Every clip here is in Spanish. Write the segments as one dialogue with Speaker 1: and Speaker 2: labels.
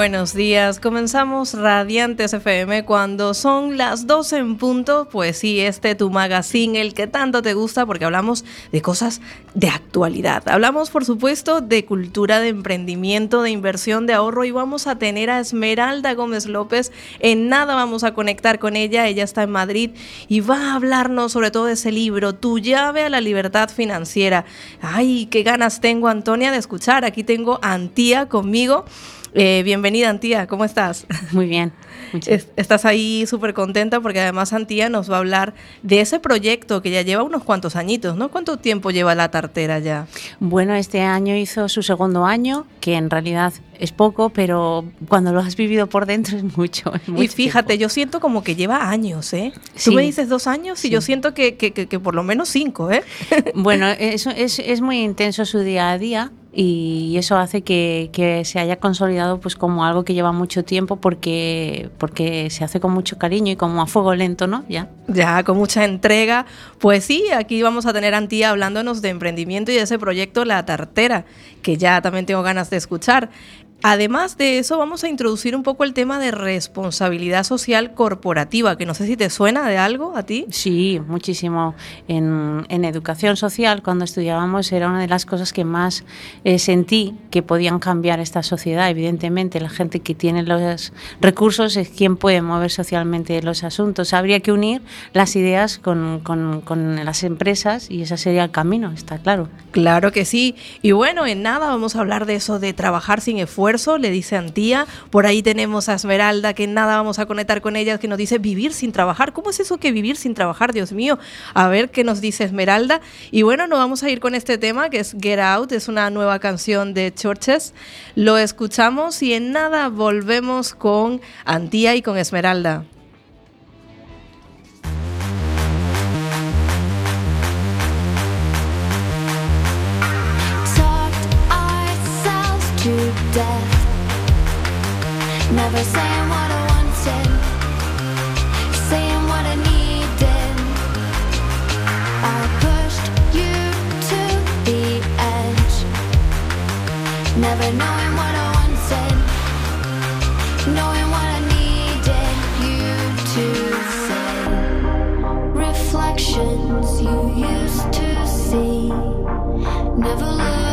Speaker 1: Buenos días. Comenzamos Radiantes FM cuando son las 12 en punto. Pues sí, este tu magazine, el que tanto te gusta, porque hablamos de cosas de actualidad. Hablamos, por supuesto, de cultura, de emprendimiento, de inversión, de ahorro y vamos a tener a Esmeralda Gómez López. En nada vamos a conectar con ella. Ella está en Madrid y va a hablarnos sobre todo de ese libro, Tu llave a la libertad financiera. Ay, qué ganas tengo, Antonia, de escuchar. Aquí tengo a Antía conmigo. Eh, bienvenida, Antía, ¿cómo estás?
Speaker 2: Muy bien.
Speaker 1: estás ahí súper contenta porque además Antía nos va a hablar de ese proyecto que ya lleva unos cuantos añitos, ¿no? ¿Cuánto tiempo lleva la tartera ya?
Speaker 2: Bueno, este año hizo su segundo año, que en realidad es poco, pero cuando lo has vivido por dentro es mucho.
Speaker 1: y fíjate, yo siento como que lleva años, ¿eh? Tú me dices dos años y yo siento que, que, que, por lo menos cinco, ¿eh?
Speaker 2: Bueno, eso es, es muy intenso su día a día y eso hace que, que, se haya consolidado pues como algo que lleva mucho tiempo porque, porque se hace con mucho cariño y como a fuego lento, ¿no?
Speaker 1: Ya. Ya, con mucha entrega. Pues sí, aquí vamos a tener a Antía hablándonos de emprendimiento y de ese proyecto La Tartera, que ya también tengo ganas de escuchar. Además de eso, vamos a introducir un poco el tema de responsabilidad social corporativa, que no sé si te suena de algo a ti.
Speaker 2: Sí, muchísimo. En, educación social, cuando estudiábamos, era una de las cosas que más eh, sentí que podían cambiar esta sociedad. Evidentemente, la gente que tiene los recursos es quien puede mover socialmente los asuntos. Habría que unir las ideas con, con las empresas y ese sería el camino, está claro.
Speaker 1: Claro que sí. Y bueno, en nada vamos a hablar de eso, de trabajar sin esfuerzo le dice Antía. Por ahí tenemos a Esmeralda, que nada vamos a conectar con ella, que nos dice vivir sin trabajar. ¿Cómo es eso que vivir sin trabajar, Dios mío? A ver qué nos dice Esmeralda. Y bueno, nos vamos a ir con este tema, que es Get Out, es una nueva canción de Churches. Lo escuchamos y en nada volvemos con Antía y con Esmeralda. Never saying what I wanted, saying what I needed. I pushed you to the edge, never knowing what I wanted, knowing what I needed you to say. Reflections you used to see, never look.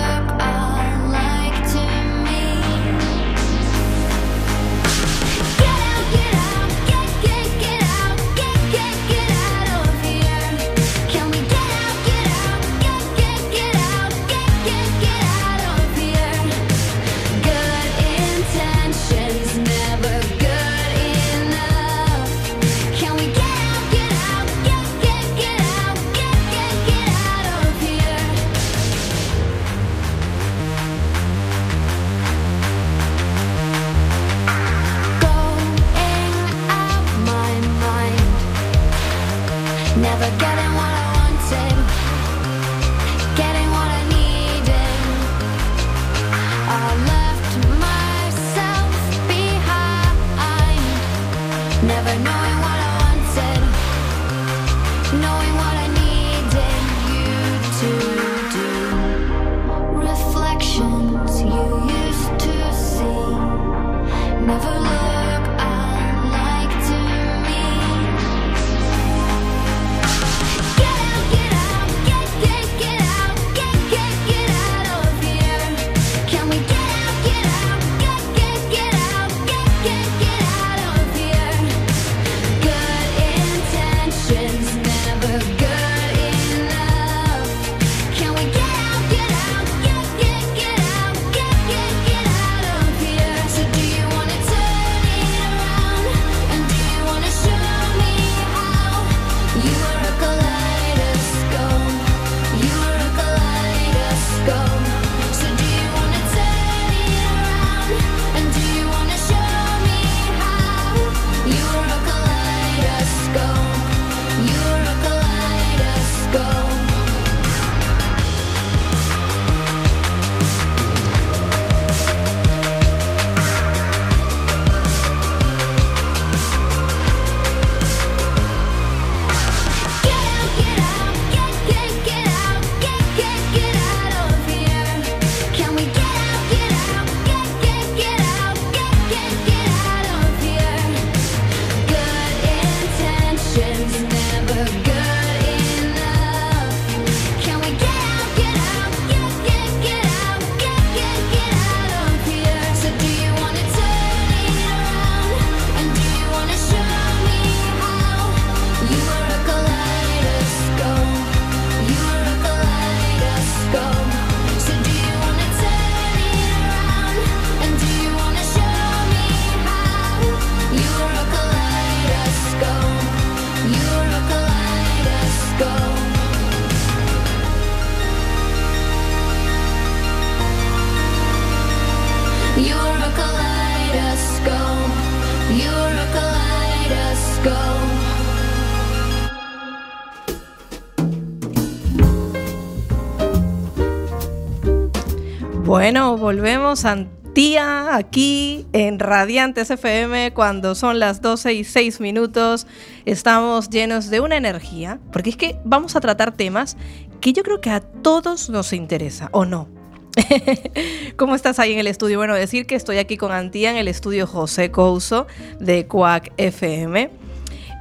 Speaker 1: Volvemos a Tía aquí en Radiantes FM cuando son las 12 y 6 minutos. Estamos llenos de una energía, porque es que vamos a tratar temas que yo creo que a todos nos interesa, ¿o no? ¿Cómo estás ahí en el estudio? Bueno, decir que estoy aquí con Antía en el estudio José Couso de Quack FM.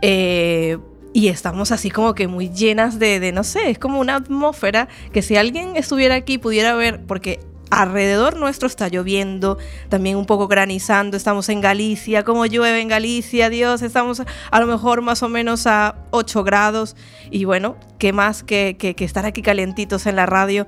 Speaker 1: Eh, y estamos así como que muy llenas de, no sé, es como una atmósfera que si alguien estuviera aquí pudiera ver, porque alrededor nuestro está lloviendo, también un poco granizando, estamos en Galicia, como llueve en Galicia, Dios, estamos a lo mejor más o menos a 8 grados. Y bueno, qué más que, que, estar aquí calentitos en la radio,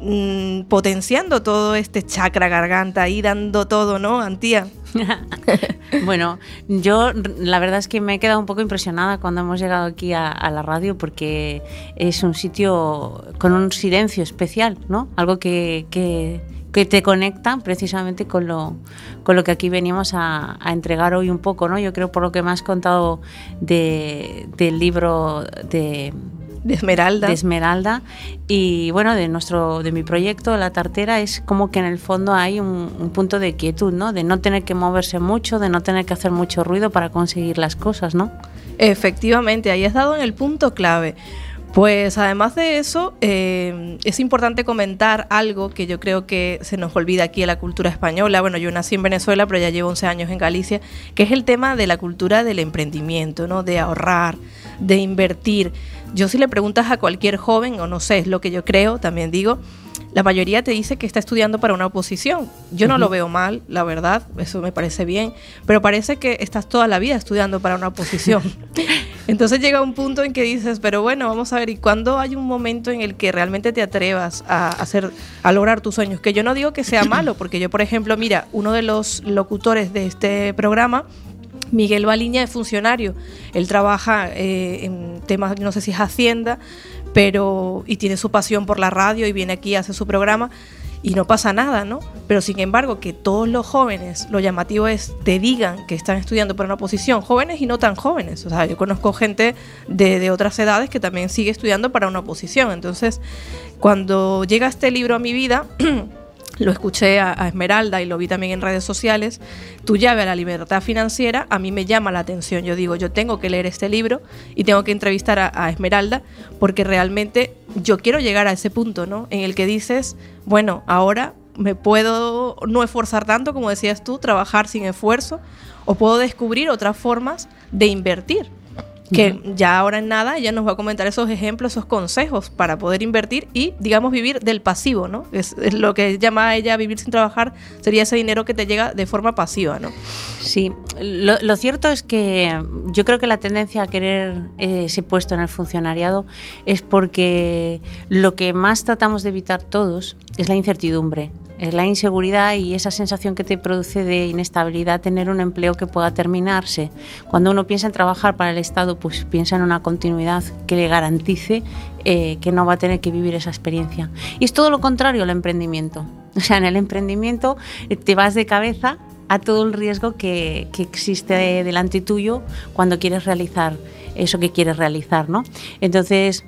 Speaker 1: mmm, potenciando todo este chakra garganta ahí, dando todo, ¿no, Antía?
Speaker 2: bueno, yo la verdad es que me he quedado un poco impresionada cuando hemos llegado aquí a, la radio porque es un sitio con un silencio especial, ¿no? Algo que, que, te conecta precisamente con lo, con lo que aquí venimos a, a, entregar hoy un poco, ¿no? Yo creo por lo que me has contado de, del libro de
Speaker 1: de Esmeralda.
Speaker 2: De Esmeralda. Y bueno, de nuestro, de mi proyecto, La Tartera, es como que en el fondo hay un, un, punto de quietud, ¿no? De no tener que moverse mucho, de no tener que hacer mucho ruido para conseguir las cosas, ¿no?
Speaker 1: Efectivamente, ahí has dado en el punto clave. Pues además de eso, eh, es importante comentar algo que yo creo que se nos olvida aquí en la cultura española. Bueno, yo nací en Venezuela, pero ya llevo 11 años en Galicia, que es el tema de la cultura del emprendimiento, ¿no? De ahorrar, de invertir. Yo si le preguntas a cualquier joven, o no sé, es lo que yo creo, también digo, la mayoría te dice que está estudiando para una oposición. Yo no uh -huh. lo veo mal, la verdad, eso me parece bien, pero parece que estás toda la vida estudiando para una oposición. Entonces llega un punto en que dices, pero bueno, vamos a ver, ¿y cuándo hay un momento en el que realmente te atrevas a hacer, a lograr tus sueños? Que yo no digo que sea malo, porque yo, por ejemplo, mira, uno de los locutores de este programa, Miguel Baliña es funcionario, él trabaja eh, en temas, no sé si es Hacienda, pero y tiene su pasión por la radio y viene aquí hace su programa y no pasa nada, ¿no? Pero sin embargo, que todos los jóvenes, lo llamativo es, te digan que están estudiando para una posición, jóvenes y no tan jóvenes. O sea, yo conozco gente de, de otras edades que también sigue estudiando para una posición. Entonces, cuando llega este libro a mi vida, lo escuché a, Esmeralda y lo vi también en redes sociales, Tu llave a la libertad financiera, a mí me llama la atención. Yo digo, yo tengo que leer este libro y tengo que entrevistar a, a Esmeralda porque realmente yo quiero llegar a ese punto, ¿no? En el que dices, bueno, ahora me puedo no esforzar tanto, como decías tú, trabajar sin esfuerzo, o puedo descubrir otras formas de invertir que uh -huh. ya ahora en nada ella nos va a comentar esos ejemplos, esos consejos para poder invertir y, digamos, vivir del pasivo, ¿no? Es, es, lo que llama ella vivir sin trabajar, sería ese dinero que te llega de forma pasiva, ¿no?
Speaker 2: Sí, lo, lo cierto es que yo creo que la tendencia a querer eh, ese puesto en el funcionariado es porque lo que más tratamos de evitar todos es la incertidumbre es la inseguridad y esa sensación que te produce de inestabilidad tener un empleo que pueda terminarse. Cuando uno piensa en trabajar para el Estado, pues piensa en una continuidad que le garantice eh, que no va a tener que vivir esa experiencia. Y es todo lo contrario al emprendimiento. O sea, en el emprendimiento eh, te vas de cabeza a todo el riesgo que, que existe delante tuyo cuando quieres realizar eso que quieres realizar, ¿no? Entonces,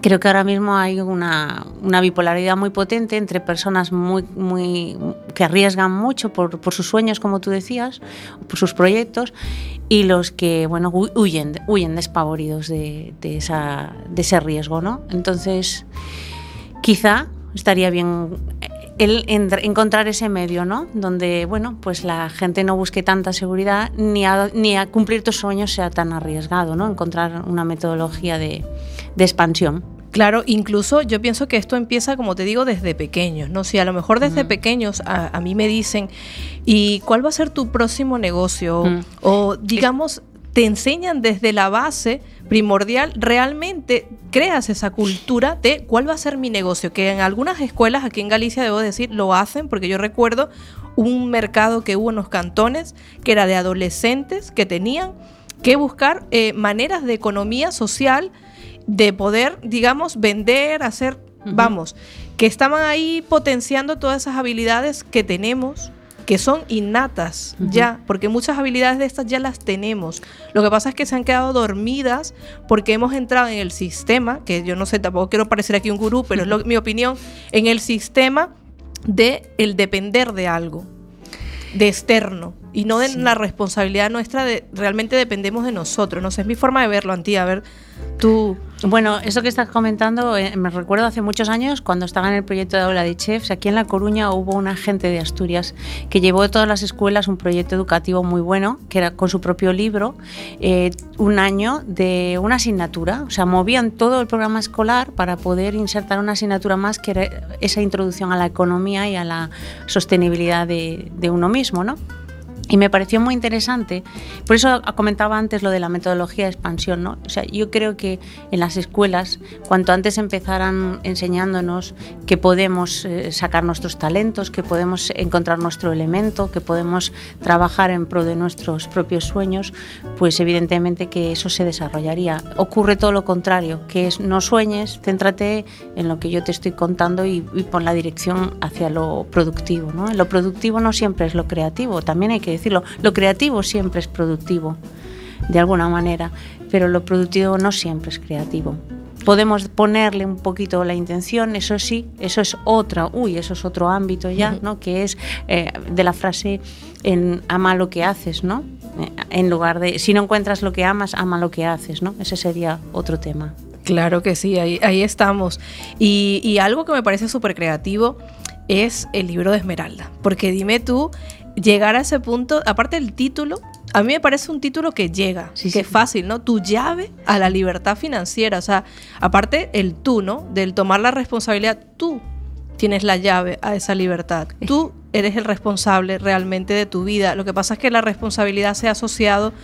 Speaker 2: creo que ahora mismo hay una, bipolaridad muy potente entre personas muy, muy, que arriesgan mucho por, por, sus sueños, como tú decías, por sus proyectos, y los que bueno, huyen, huyen despavoridos de, de, esa, de ese riesgo. ¿no? Entonces, quizá estaría bien el encontrar ese medio, ¿no? Donde, bueno, pues la gente no busque tanta seguridad ni a, ni a cumplir tus sueños sea tan arriesgado, ¿no? Encontrar una metodología de, de expansión.
Speaker 1: Claro, incluso yo pienso que esto empieza, como te digo, desde pequeños, ¿no? Si a lo mejor desde mm. pequeños a, a, mí me dicen, ¿y cuál va a ser tu próximo negocio? Mm. O digamos, te enseñan desde la base primordial, realmente creas esa cultura de cuál va a ser mi negocio, que en algunas escuelas aquí en Galicia, debo decir, lo hacen, porque yo recuerdo un mercado que hubo en los cantones, que era de adolescentes que tenían que buscar eh, maneras de economía social, de poder, digamos, vender, hacer, uh -huh. vamos, que estaban ahí potenciando todas esas habilidades que tenemos que son innatas ya, porque muchas habilidades de estas ya las tenemos. Lo que pasa es que se han quedado dormidas porque hemos entrado en el sistema, que yo no sé, tampoco quiero parecer aquí un gurú, pero es mi opinión, en el sistema de el depender de algo, de externo, y no de la responsabilidad nuestra de realmente dependemos de nosotros. No sé, es mi forma de verlo, Antía. A ver, tú.
Speaker 2: Bueno, eso que estás comentando, eh, me recuerdo hace muchos años cuando estaba en el proyecto de aula de chefs. Aquí en La Coruña hubo un agente de Asturias que llevó a todas las escuelas un proyecto educativo muy bueno, que era con su propio libro, eh, un año de una asignatura. O sea, movían todo el programa escolar para poder insertar una asignatura más que era esa introducción a la economía y a la sostenibilidad de, de uno mismo, ¿no? Y me pareció muy interesante, por eso comentaba antes lo de la metodología de expansión, ¿no? O sea, yo creo que en las escuelas, cuanto antes empezaran enseñándonos que podemos eh, sacar nuestros talentos, que podemos encontrar nuestro elemento, que podemos trabajar en pro de nuestros propios sueños, pues evidentemente que eso se desarrollaría. Ocurre todo lo contrario, que es no sueñes, céntrate en lo que yo te estoy contando y, y pon la dirección hacia lo productivo, ¿no? Lo productivo no siempre es lo creativo, también hay que decirlo. Lo creativo siempre es productivo, de alguna manera, pero lo productivo no siempre es creativo. Podemos ponerle un poquito la intención, eso sí, eso es otra, uy, eso es otro ámbito ya, ¿no? Que es eh, de la frase en ama lo que haces, ¿no? Eh, en lugar de si no encuentras lo que amas, ama lo que haces, ¿no? Ese sería otro tema.
Speaker 1: Claro que sí, ahí, ahí estamos. Y, y algo que me parece súper creativo es el libro de Esmeralda. Porque dime tú, llegar a ese punto, aparte del título, a mí me parece un título que llega, que es fácil, ¿no? Tu llave a la libertad financiera, o sea, aparte el tú, ¿no? Del tomar la responsabilidad, tú tienes la llave a esa libertad. Tú eres el responsable realmente de tu vida. Lo que pasa es que la responsabilidad se ha asociado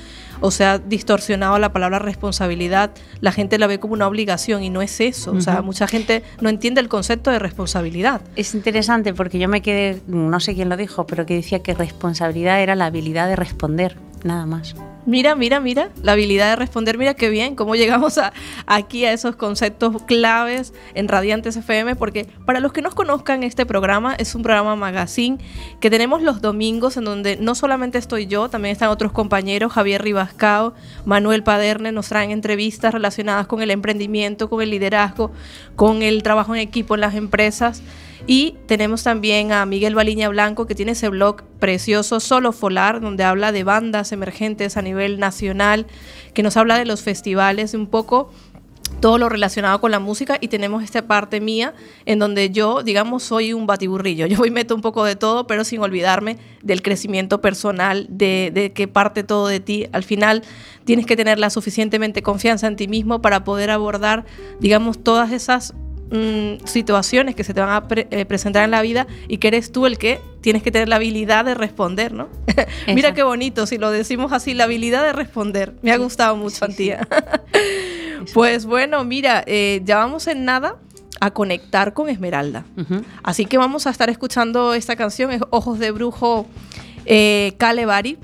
Speaker 1: o se ha distorsionado la palabra responsabilidad. La gente la ve como una obligación y no es eso. O sea, mucha gente no entiende el concepto de responsabilidad.
Speaker 2: Es interesante porque yo me quedé, no sé quién lo dijo, pero que decía que responsabilidad era la habilidad de responder, nada más.
Speaker 1: Mira, mira, mira, la habilidad de responder, mira qué bien, cómo llegamos a, aquí a esos conceptos claves en Radiantes FM, porque para los que no conozcan este programa, es un programa magazine que tenemos los domingos en donde no solamente estoy yo, también están otros compañeros, Javier Ribascao, Manuel Paderne, nos traen entrevistas relacionadas con el emprendimiento, con el liderazgo, con el trabajo en equipo en las empresas. Y tenemos también a Miguel Baliña Blanco, que tiene ese blog precioso, Solo Folar, donde habla de bandas emergentes a nivel nacional, que nos habla de los festivales, un poco todo lo relacionado con la música y tenemos esta parte mía en donde yo, digamos, soy un batiburrillo. Yo voy meto un poco de todo, pero sin olvidarme del crecimiento personal, de, de que parte todo de ti. Al final tienes que tener la suficientemente confianza en ti mismo para poder abordar, digamos, todas esas mm, situaciones que se te van a pre- eh, presentar en la vida y que eres tú el que tienes que tener la habilidad de responder, ¿no? Mira qué bonito, si lo decimos así, la habilidad de responder. Me ha gustado mucho, Antía. pues bueno, mira, eh, ya vamos en nada a conectar con Esmeralda. Así que vamos a estar escuchando esta canción, es Ojos de Brujo eh, Calebari.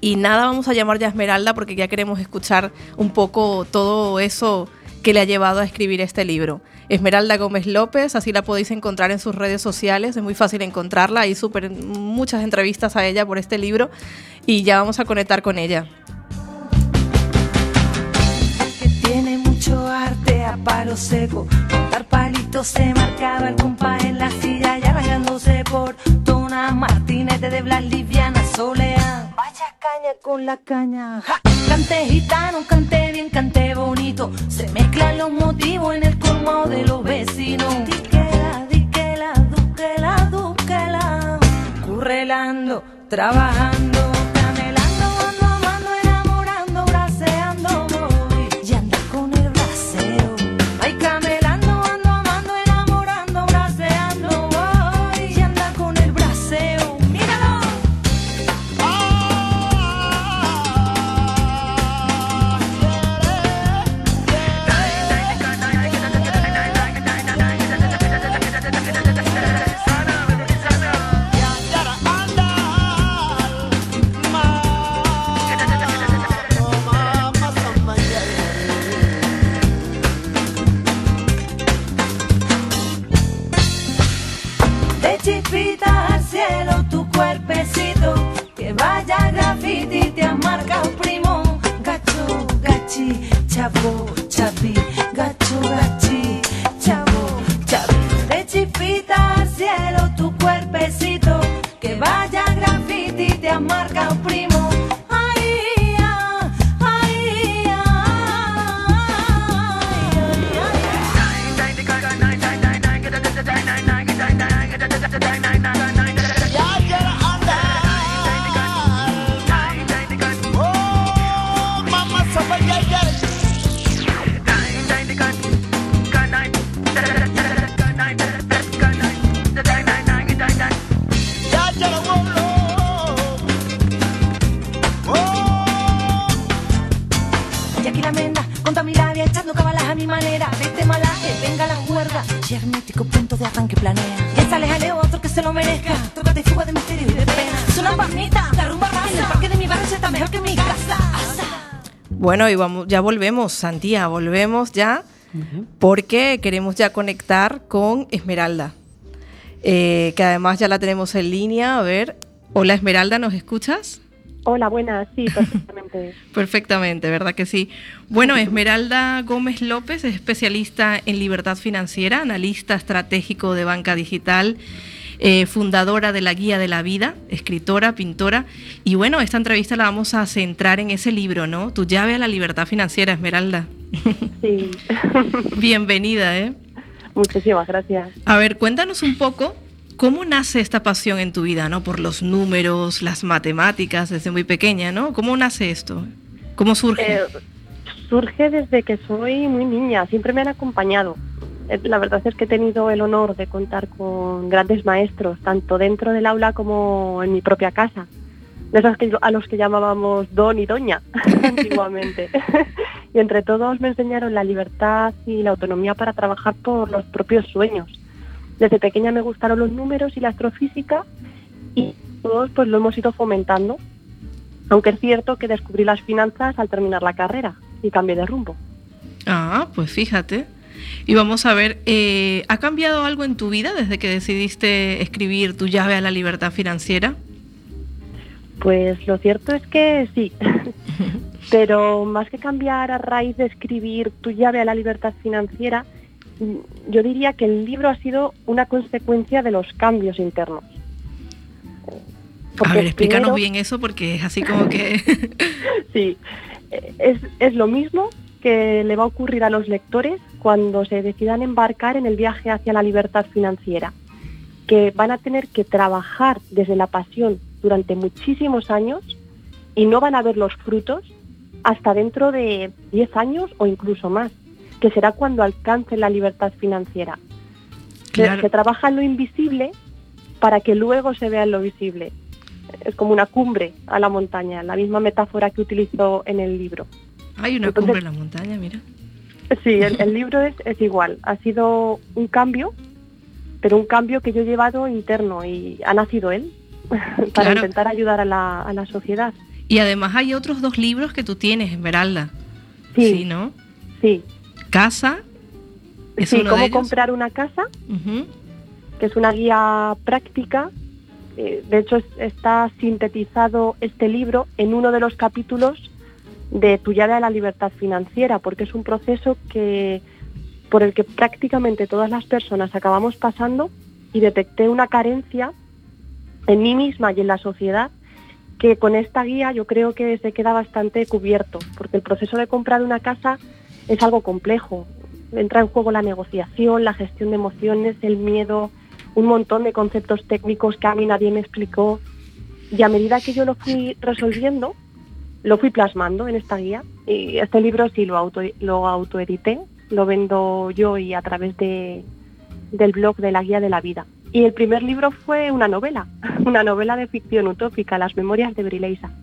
Speaker 1: Y nada, vamos a llamar ya a Esmeralda porque ya queremos escuchar un poco todo eso que le ha llevado a escribir este libro. Esmeralda Gómez López, así la podéis encontrar en sus redes sociales, es muy fácil encontrarla, hay súper muchas entrevistas a ella por este libro y ya vamos a conectar con ella.
Speaker 3: tiene mucho arte a palo seco. Dar palitos se marcaba el compás en la silla y arrancándose por Tona Martínez de Blas Liviana Solea. Vaya caña con la caña. ja. Cante gitano, cante bien, cante bonito. Se mezclan los motivos en el colmo de los vecinos. Diquela, diquela, duquela, duquela. Currelando, trabajando,
Speaker 1: Bueno, y vamos, ya volvemos, Santía, volvemos ya, porque queremos ya conectar con Esmeralda, eh, que además ya la tenemos en línea. A ver, hola Esmeralda, ¿nos escuchas?
Speaker 4: Hola, buenas, sí, perfectamente.
Speaker 1: Perfectamente, ¿verdad que sí? Bueno, Esmeralda Gómez López es especialista en libertad financiera, analista estratégico de banca digital, eh, fundadora de la Guía de la Vida, escritora, pintora. Y bueno, esta entrevista la vamos a centrar en ese libro, ¿no? Tu llave a la libertad financiera, Esmeralda.
Speaker 4: Sí.
Speaker 1: Bienvenida, ¿eh?
Speaker 4: Muchísimas gracias.
Speaker 1: A ver, cuéntanos un poco cómo nace esta pasión en tu vida, ¿no? Por los números, las matemáticas, desde muy pequeña, ¿no? ¿Cómo nace esto? ¿Cómo surge?
Speaker 4: Eh, surge desde que soy muy niña, siempre me han acompañado. Eh, La verdad es que he tenido el honor de contar con grandes maestros, tanto dentro del aula como en mi propia casa. De esos que, a los que llamábamos don y doña antiguamente. y entre todos me enseñaron la libertad y la autonomía para trabajar por los propios sueños. Desde pequeña me gustaron los números y la astrofísica y todos pues lo hemos ido fomentando. Aunque es cierto que descubrí las finanzas al terminar la carrera y cambié de rumbo.
Speaker 1: Ah, pues fíjate. Y vamos a ver, eh, ¿ha cambiado algo en tu vida desde que decidiste escribir tu llave a la libertad financiera?
Speaker 4: Pues lo cierto es que sí. Pero más que cambiar a raíz de escribir tu llave a la libertad financiera, mm, yo diría que el libro ha sido una consecuencia de los cambios internos.
Speaker 1: a ver, explícanos
Speaker 4: primero-
Speaker 1: bien eso porque es así como que...
Speaker 4: Sí, es, es lo mismo que le va a ocurrir a los lectores cuando se decidan embarcar en el viaje hacia la libertad financiera, que van a tener que trabajar desde la pasión durante muchísimos años y no van a ver los frutos hasta dentro de 10 años o incluso más, que será cuando alcancen la libertad financiera. Se-
Speaker 1: Claro.
Speaker 4: Se trabaja en lo invisible para que luego se vea en lo visible. Es como una cumbre a la montaña, la misma metáfora que utilizo en el libro.
Speaker 1: Hay una
Speaker 4: Entonces-
Speaker 1: cumbre en la montaña, mira.
Speaker 4: Sí, el, el libro es, es igual. Ha sido un cambio, pero un cambio que yo he llevado interno y ha nacido él para
Speaker 1: Claro.
Speaker 4: intentar ayudar a la, a la sociedad.
Speaker 1: Y además hay otros dos libros que tú tienes, Esmeralda. Sí,
Speaker 4: Sí,
Speaker 1: ¿no?
Speaker 4: sí.
Speaker 1: Casa. ¿Es
Speaker 4: Sí, cómo comprar una casa, que es una guía práctica. Eh, de hecho, es- está sintetizado este libro en uno de los capítulos de Tu llave a la libertad financiera, porque es un proceso que por el que prácticamente todas las personas acabamos pasando y detecté una carencia en mí misma y en la sociedad que con esta guía yo creo que se queda bastante cubierto, porque el proceso de comprar una casa es algo complejo. Entra en juego la negociación, la gestión de emociones, el miedo, un montón de conceptos técnicos que a mí nadie me explicó. Y a medida que yo lo fui resolviendo, lo fui plasmando en esta guía. Y este libro sí lo, auto, lo autoedité, lo vendo yo y a través de, del blog de la Guía de la Vida. Y el primer libro fue una novela, una novela de ficción utópica, Las Memorias de Brileisa.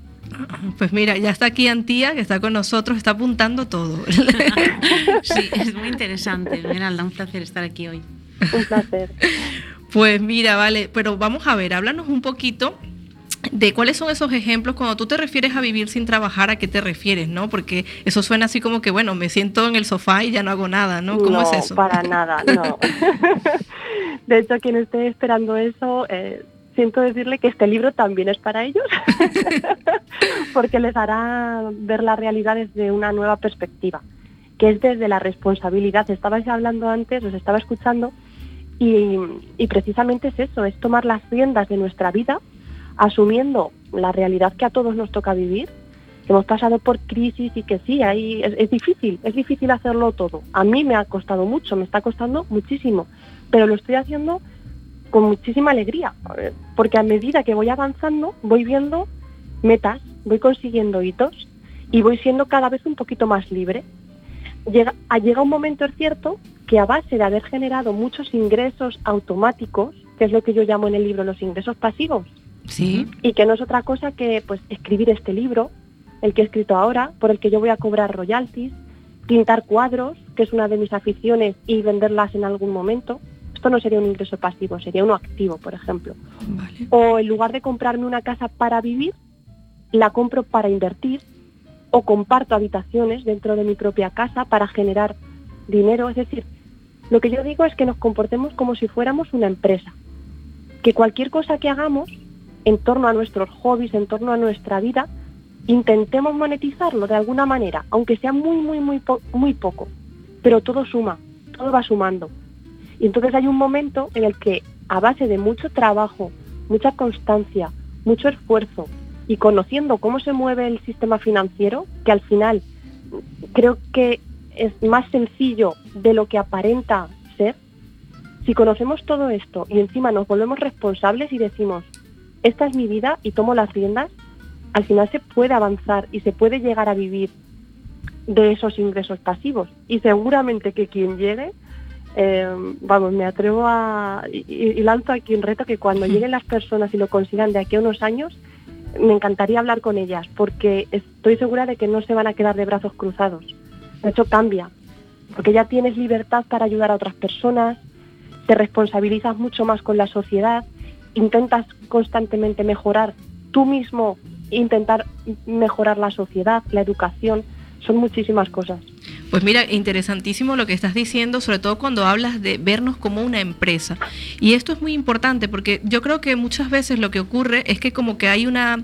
Speaker 1: Pues mira, ya está aquí Antía, que está con nosotros, está apuntando todo.
Speaker 2: Sí, es muy interesante. Esmeralda, un placer estar aquí hoy.
Speaker 4: Un placer.
Speaker 1: Pues mira, vale, pero vamos a ver, háblanos un poquito de cuáles son esos ejemplos cuando tú te refieres a vivir sin trabajar, ¿a qué te refieres, no? Porque eso suena así como que, bueno, me siento en el sofá y ya no hago nada, ¿no? ¿Cómo es eso?
Speaker 4: para nada, no. De hecho, quien esté esperando eso, eh, siento decirle que este libro también es para ellos, porque les hará ver la realidad desde una nueva perspectiva, que es desde la responsabilidad. Estabais hablando antes, os estaba escuchando, y, y precisamente es eso, es tomar las riendas de nuestra vida, asumiendo la realidad que a todos nos toca vivir, que hemos pasado por crisis y que sí, ahí es, difícil, es difícil hacerlo todo. A mí me ha costado mucho, me está costando muchísimo, pero lo estoy haciendo con muchísima alegría, porque a medida que voy avanzando voy viendo metas, voy consiguiendo hitos y voy siendo cada vez un poquito más libre. Llega, llega un momento, es cierto, que a base de haber generado muchos ingresos automáticos, que es lo que yo llamo en el libro los ingresos pasivos,
Speaker 1: Sí.
Speaker 4: y que no es otra cosa que pues escribir este libro, el que he escrito ahora, por el que yo voy a cobrar royalties, pintar cuadros, que es una de mis aficiones, y venderlas en algún momento. Esto no sería un ingreso pasivo, sería uno activo, por ejemplo. O en lugar de comprarme una casa para vivir, la compro para invertir o comparto habitaciones dentro de mi propia casa para generar dinero. Es decir, lo que yo digo es que nos comportemos como si fuéramos una empresa. Que cualquier cosa que hagamos en torno a nuestros hobbies, en torno a nuestra vida, intentemos monetizarlo de alguna manera, aunque sea muy, muy, muy, poco. Pero todo suma, todo va sumando. Y entonces hay un momento en el que a base de mucho trabajo, mucha constancia, mucho esfuerzo y conociendo cómo se mueve el sistema financiero, que al final creo que es más sencillo de lo que aparenta ser, si conocemos todo esto y encima nos volvemos responsables y decimos, esta es mi vida y tomo las riendas, al final se puede avanzar y se puede llegar a vivir de esos ingresos pasivos. Y seguramente que quien llegue, eh, vamos, me atrevo a, y, lanzo aquí un reto que cuando lleguen las personas y lo consigan de aquí a unos años, me encantaría hablar con ellas, porque estoy segura de que no se van a quedar de brazos cruzados. De hecho, cambia, porque ya tienes libertad para ayudar a otras personas, te responsabilizas mucho más con la sociedad, intentas constantemente mejorar tú mismo, intentar mejorar la sociedad, la educación, son muchísimas cosas.
Speaker 1: Pues mira, interesantísimo lo que estás diciendo, sobre todo cuando hablas de vernos como una empresa. Y esto es muy importante porque yo creo que muchas veces lo que ocurre es que como que hay una,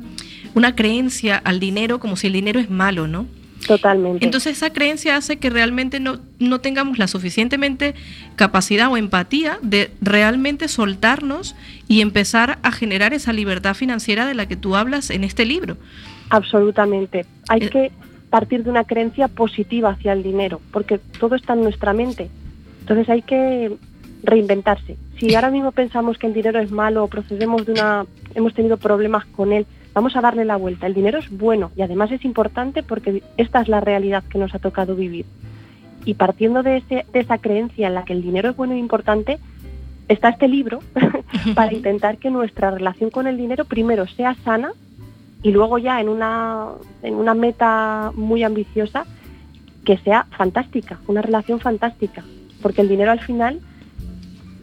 Speaker 1: una creencia al dinero como si el dinero es malo, ¿no?
Speaker 4: Totalmente.
Speaker 1: Entonces esa creencia hace que realmente no, no tengamos la suficientemente capacidad o empatía de realmente soltarnos y empezar a generar esa libertad financiera de la que tú hablas en este libro.
Speaker 4: Absolutamente. Hay eh, que partir de una creencia positiva hacia el dinero, porque todo está en nuestra mente. Entonces hay que reinventarse. Si ahora mismo pensamos que el dinero es malo o procedemos de una, hemos tenido problemas con él, vamos a darle la vuelta. El dinero es bueno y además es importante porque esta es la realidad que nos ha tocado vivir. Y partiendo de, ese, de esa creencia en la que el dinero es bueno e importante, está este libro para intentar que nuestra relación con el dinero primero sea sana y luego ya en una, en una meta muy ambiciosa que sea fantástica, una relación fantástica, porque el dinero al final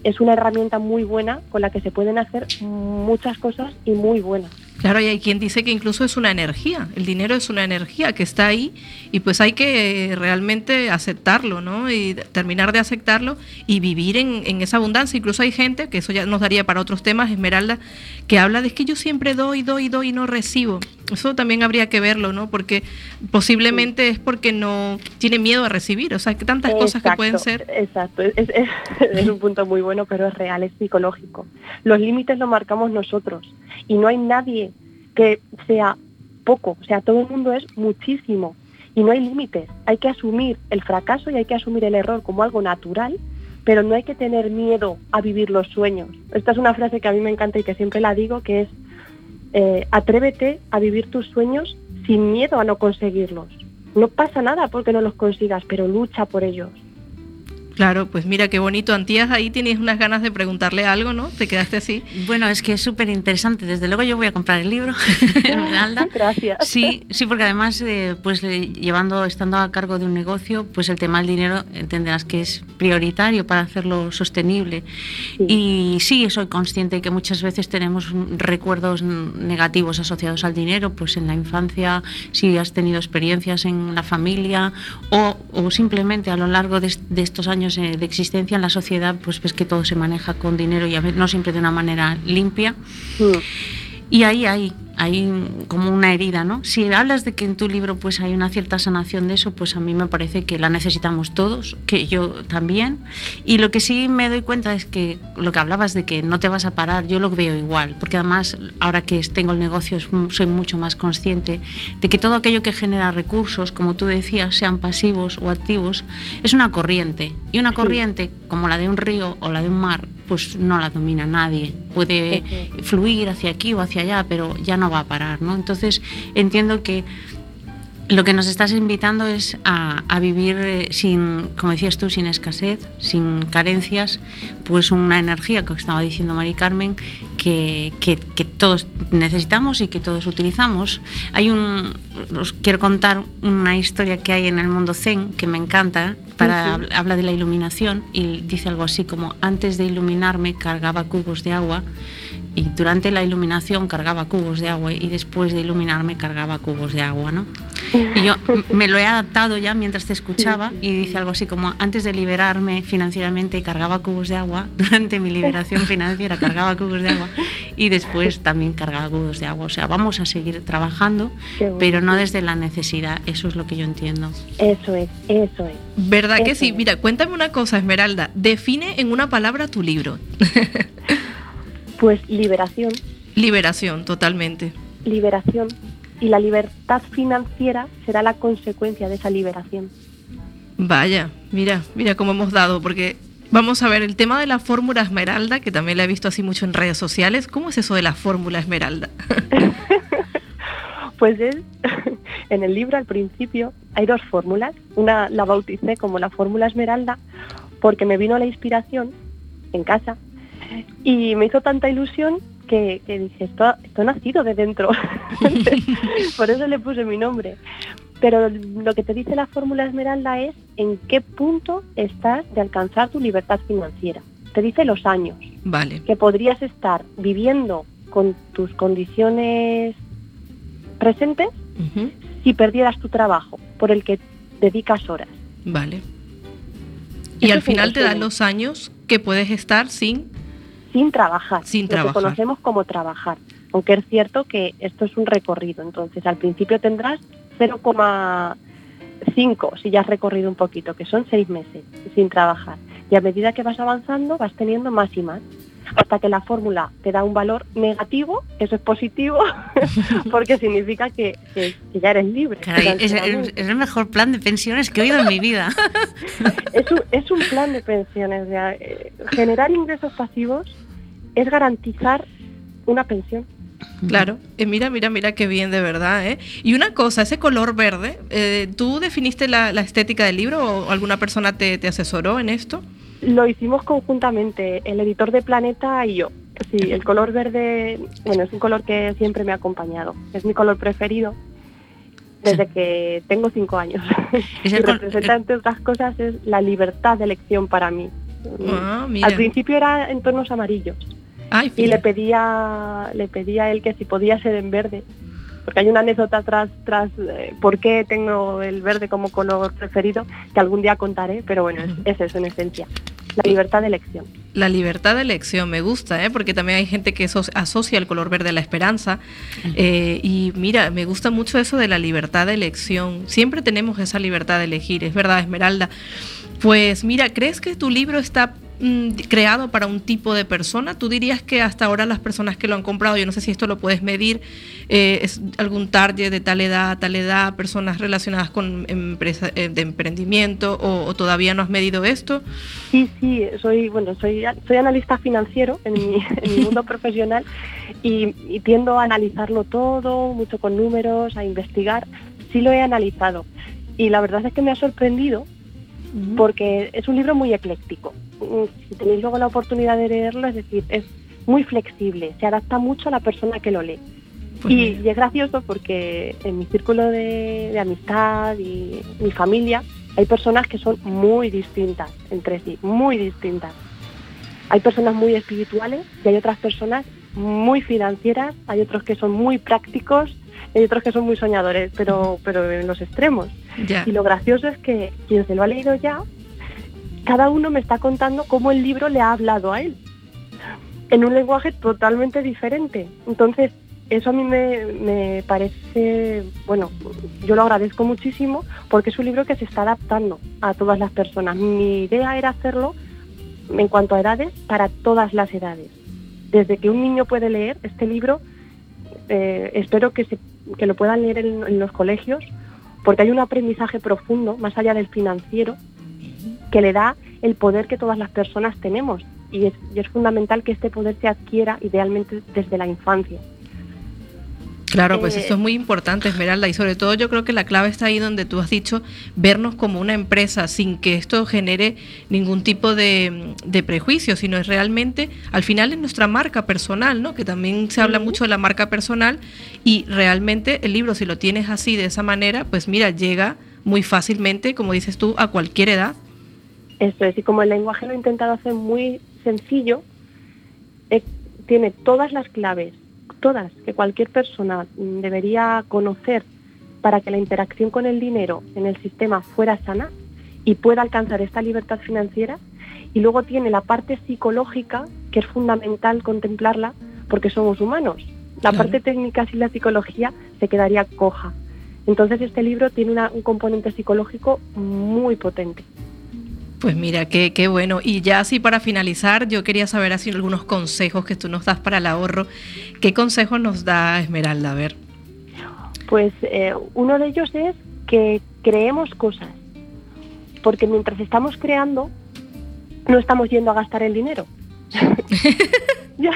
Speaker 4: es una herramienta muy buena con la que se pueden hacer muchas cosas y muy buenas.
Speaker 1: Claro, y hay quien dice que incluso es una energía, el dinero es una energía que está ahí y pues hay que realmente aceptarlo, ¿no? Y terminar de aceptarlo y vivir en, esa abundancia. Incluso hay gente, que eso ya nos daría para otros temas, Esmeralda, que habla de que yo siempre doy, doy, doy y no recibo. Eso también habría que verlo, ¿no? Porque posiblemente es porque no tiene miedo a recibir, o sea, que tantas cosas que pueden ser.
Speaker 4: Exacto, es, es un punto muy bueno, pero es real, es psicológico. Los límites los marcamos nosotros y no hay nadie que sea poco, o sea, todo el mundo es muchísimo y no hay límites. Hay que asumir el fracaso y hay que asumir el error como algo natural, pero no hay que tener miedo a vivir los sueños. Esta es una frase que a mí me encanta y que siempre la digo, que es eh, atrévete a vivir tus sueños sin miedo a no conseguirlos. No pasa nada porque no los consigas, pero lucha por ellos.
Speaker 1: Claro, pues mira qué bonito. Antías, ahí tienes unas ganas de preguntarle algo, ¿no? Te quedaste así.
Speaker 2: Bueno, es que es súper interesante. Desde luego yo voy a comprar el libro.
Speaker 4: Gracias.
Speaker 2: Sí, sí, porque además, eh, pues llevando, estando a cargo de un negocio, pues el tema del dinero entenderás que es prioritario para hacerlo sostenible. Y sí, soy consciente que muchas veces tenemos recuerdos negativos asociados al dinero, pues en la infancia, si has tenido experiencias en la familia o, o simplemente a lo largo de, de estos años eh, de existencia en la sociedad, pues ves que todo se maneja con dinero y a veces no siempre de una manera limpia. Mm. Y ahí hay, hay como una herida, ¿no? Si hablas de que en tu libro pues hay una cierta sanación de eso, pues a mí me parece que la necesitamos todos, que yo también. Y lo que sí me doy cuenta es que lo que hablabas de que no te vas a parar, yo lo veo igual, porque además ahora que tengo el negocio soy mucho más consciente de que todo aquello que genera recursos, como tú decías, sean pasivos o activos, es una corriente. Y una corriente como la de un río o la de un mar, pues no la domina nadie. Puede fluir hacia aquí o hacia allá, pero ya no va a parar, ¿no? Entonces entiendo que Lo que nos estás invitando es a, a, vivir eh, sin, como decías tú, sin escasez, sin carencias, pues una energía, que estaba diciendo Mari Carmen, que, que, que, todos necesitamos y que todos utilizamos. Hay un, os quiero contar una historia que hay en el mundo zen que me encanta, para, uh -huh. habla de la iluminación y dice algo así como, antes de iluminarme cargaba cubos de agua y durante la iluminación cargaba cubos de agua y después de iluminarme cargaba cubos de agua, ¿no? Y yo me lo he adaptado ya mientras te escuchaba y dice algo así como antes de liberarme financieramente cargaba cubos de agua, durante mi liberación financiera cargaba cubos de agua y después también cargaba cubos de agua. O sea, vamos a seguir trabajando, bueno. pero no desde la necesidad, eso es lo que yo entiendo.
Speaker 4: Eso es, eso es.
Speaker 1: ¿Verdad
Speaker 4: eso
Speaker 1: que sí?
Speaker 4: Es.
Speaker 1: Mira, cuéntame una cosa, Esmeralda, define en una palabra tu libro.
Speaker 4: Pues liberación.
Speaker 1: Liberación, totalmente.
Speaker 4: Liberación. Y la libertad financiera será la consecuencia de esa liberación.
Speaker 1: Vaya, mira, mira cómo hemos dado, porque vamos a ver el tema de la fórmula esmeralda, que también la he visto así mucho en redes sociales. ¿Cómo es eso de la fórmula esmeralda?
Speaker 4: pues es, en el libro al principio hay dos fórmulas. Una la bauticé como la fórmula esmeralda porque me vino la inspiración en casa y me hizo tanta ilusión que, que dije, esto, esto ha nacido de dentro. Por eso le puse mi nombre. Pero lo que te dice la fórmula Esmeralda es en qué punto estás de alcanzar tu libertad financiera. Te dice los años.
Speaker 1: Vale.
Speaker 4: Que podrías estar viviendo con tus condiciones presentes uh -huh. si perdieras tu trabajo por el que dedicas horas.
Speaker 1: Vale. Y Eso al final te dan los años que puedes estar sin
Speaker 4: sin trabajar,
Speaker 1: sin
Speaker 4: lo
Speaker 1: trabajar.
Speaker 4: que conocemos como trabajar. Aunque es cierto que esto es un recorrido, entonces al principio tendrás 0,5 si ya has recorrido un poquito, que son seis meses sin trabajar. Y a medida que vas avanzando vas teniendo más y más, hasta que la fórmula te da un valor negativo, eso es positivo, porque significa que, que, que, ya eres libre.
Speaker 2: Caray, es, es, el mejor plan de pensiones que he oído en mi vida.
Speaker 4: es, un, es un plan de pensiones. De, eh, generar ingresos pasivos es garantizar una pensión.
Speaker 1: Claro, eh, mira, mira, mira qué bien de verdad. ¿eh? Y una cosa, ese color verde, eh, ¿tú definiste la, la, estética del libro o alguna persona te, te, asesoró en esto?
Speaker 4: Lo hicimos conjuntamente, el editor de Planeta y yo. Sí, el color verde, bueno, es un color que siempre me ha acompañado, es mi color preferido desde sí. que tengo cinco años. y representa, entre otras cosas, es la libertad de elección para mí.
Speaker 1: Ah,
Speaker 4: Al principio era en tonos amarillos.
Speaker 1: Ay,
Speaker 4: y le pedía, le pedía a él que si podía ser en verde, porque hay una anécdota tras, tras eh, por qué tengo el verde como color preferido, que algún día contaré, pero bueno, es, es eso en esencia, la libertad de elección.
Speaker 1: La libertad de elección me gusta, ¿eh? porque también hay gente que asocia el color verde a la esperanza. Eh, y mira, me gusta mucho eso de la libertad de elección. Siempre tenemos esa libertad de elegir, es verdad, Esmeralda. Pues mira, ¿crees que tu libro está mm, creado para un tipo de persona? ¿Tú dirías que hasta ahora las personas que lo han comprado, yo no sé si esto lo puedes medir, eh, es algún target de tal edad, tal edad, personas relacionadas con empresa eh, de emprendimiento o, o, todavía no has medido esto?
Speaker 4: Sí, sí, soy, bueno, soy, soy analista financiero en mi, en mi mundo profesional y, y tiendo a analizarlo todo, mucho con números, a investigar. Sí lo he analizado y la verdad es que me ha sorprendido porque es un libro muy ecléctico. Si tenéis luego la oportunidad de leerlo, es decir, es muy flexible, se adapta mucho a la persona que lo lee. Pues y, y, es gracioso porque en mi círculo de, de, amistad y mi familia hay personas que son muy distintas entre sí, muy distintas. Hay personas muy espirituales y hay otras personas muy financieras, hay otros que son muy prácticos, hay otros que son muy soñadores, pero, pero en los extremos. Y lo gracioso es que quien se lo ha leído ya, cada uno me está contando cómo el libro le ha hablado a él, en un lenguaje totalmente diferente. Entonces, eso a mí me, me, parece, bueno, yo lo agradezco muchísimo porque es un libro que se está adaptando a todas las personas. Mi idea era hacerlo en cuanto a edades para todas las edades. Desde que un niño puede leer este libro, eh, espero que, que, lo puedan leer en, los colegios porque hay un aprendizaje profundo, más allá del financiero, que le da el poder que todas las personas tenemos. Y es fundamental que este poder se adquiera idealmente desde la infancia.
Speaker 1: Claro, pues
Speaker 4: Eh,
Speaker 1: esto es muy importante, Esmeralda, y sobre todo yo creo que la clave está ahí donde tú has dicho vernos como una empresa sin que esto genere ningún tipo de, de prejuicio, sino es realmente, al final es nuestra marca personal, ¿no? Que también se habla mucho de la marca personal y realmente el libro, si lo tienes así, de esa manera, pues mira, llega muy fácilmente, como dices tú, a cualquier edad.
Speaker 4: Eso es, y como el lenguaje lo he intentado hacer muy sencillo, eh, tiene todas las claves, todas, que cualquier persona mm, debería conocer para que la interacción con el dinero en el sistema fuera sana y pueda alcanzar esta libertad financiera. Y luego tiene la parte psicológica, que es fundamental contemplarla porque somos humanos. La
Speaker 1: Claro.
Speaker 4: parte técnica sin la psicología se quedaría coja. Entonces este libro tiene una- un componente psicológico muy potente.
Speaker 1: Pues mira, qué, qué bueno. Y ya así para finalizar, yo quería saber así algunos consejos que tú nos das para el ahorro. ¿Qué consejos nos da Esmeralda? A ver.
Speaker 4: Pues eh, uno de ellos es que creemos cosas, porque mientras estamos creando, no estamos yendo a gastar el dinero. Ya,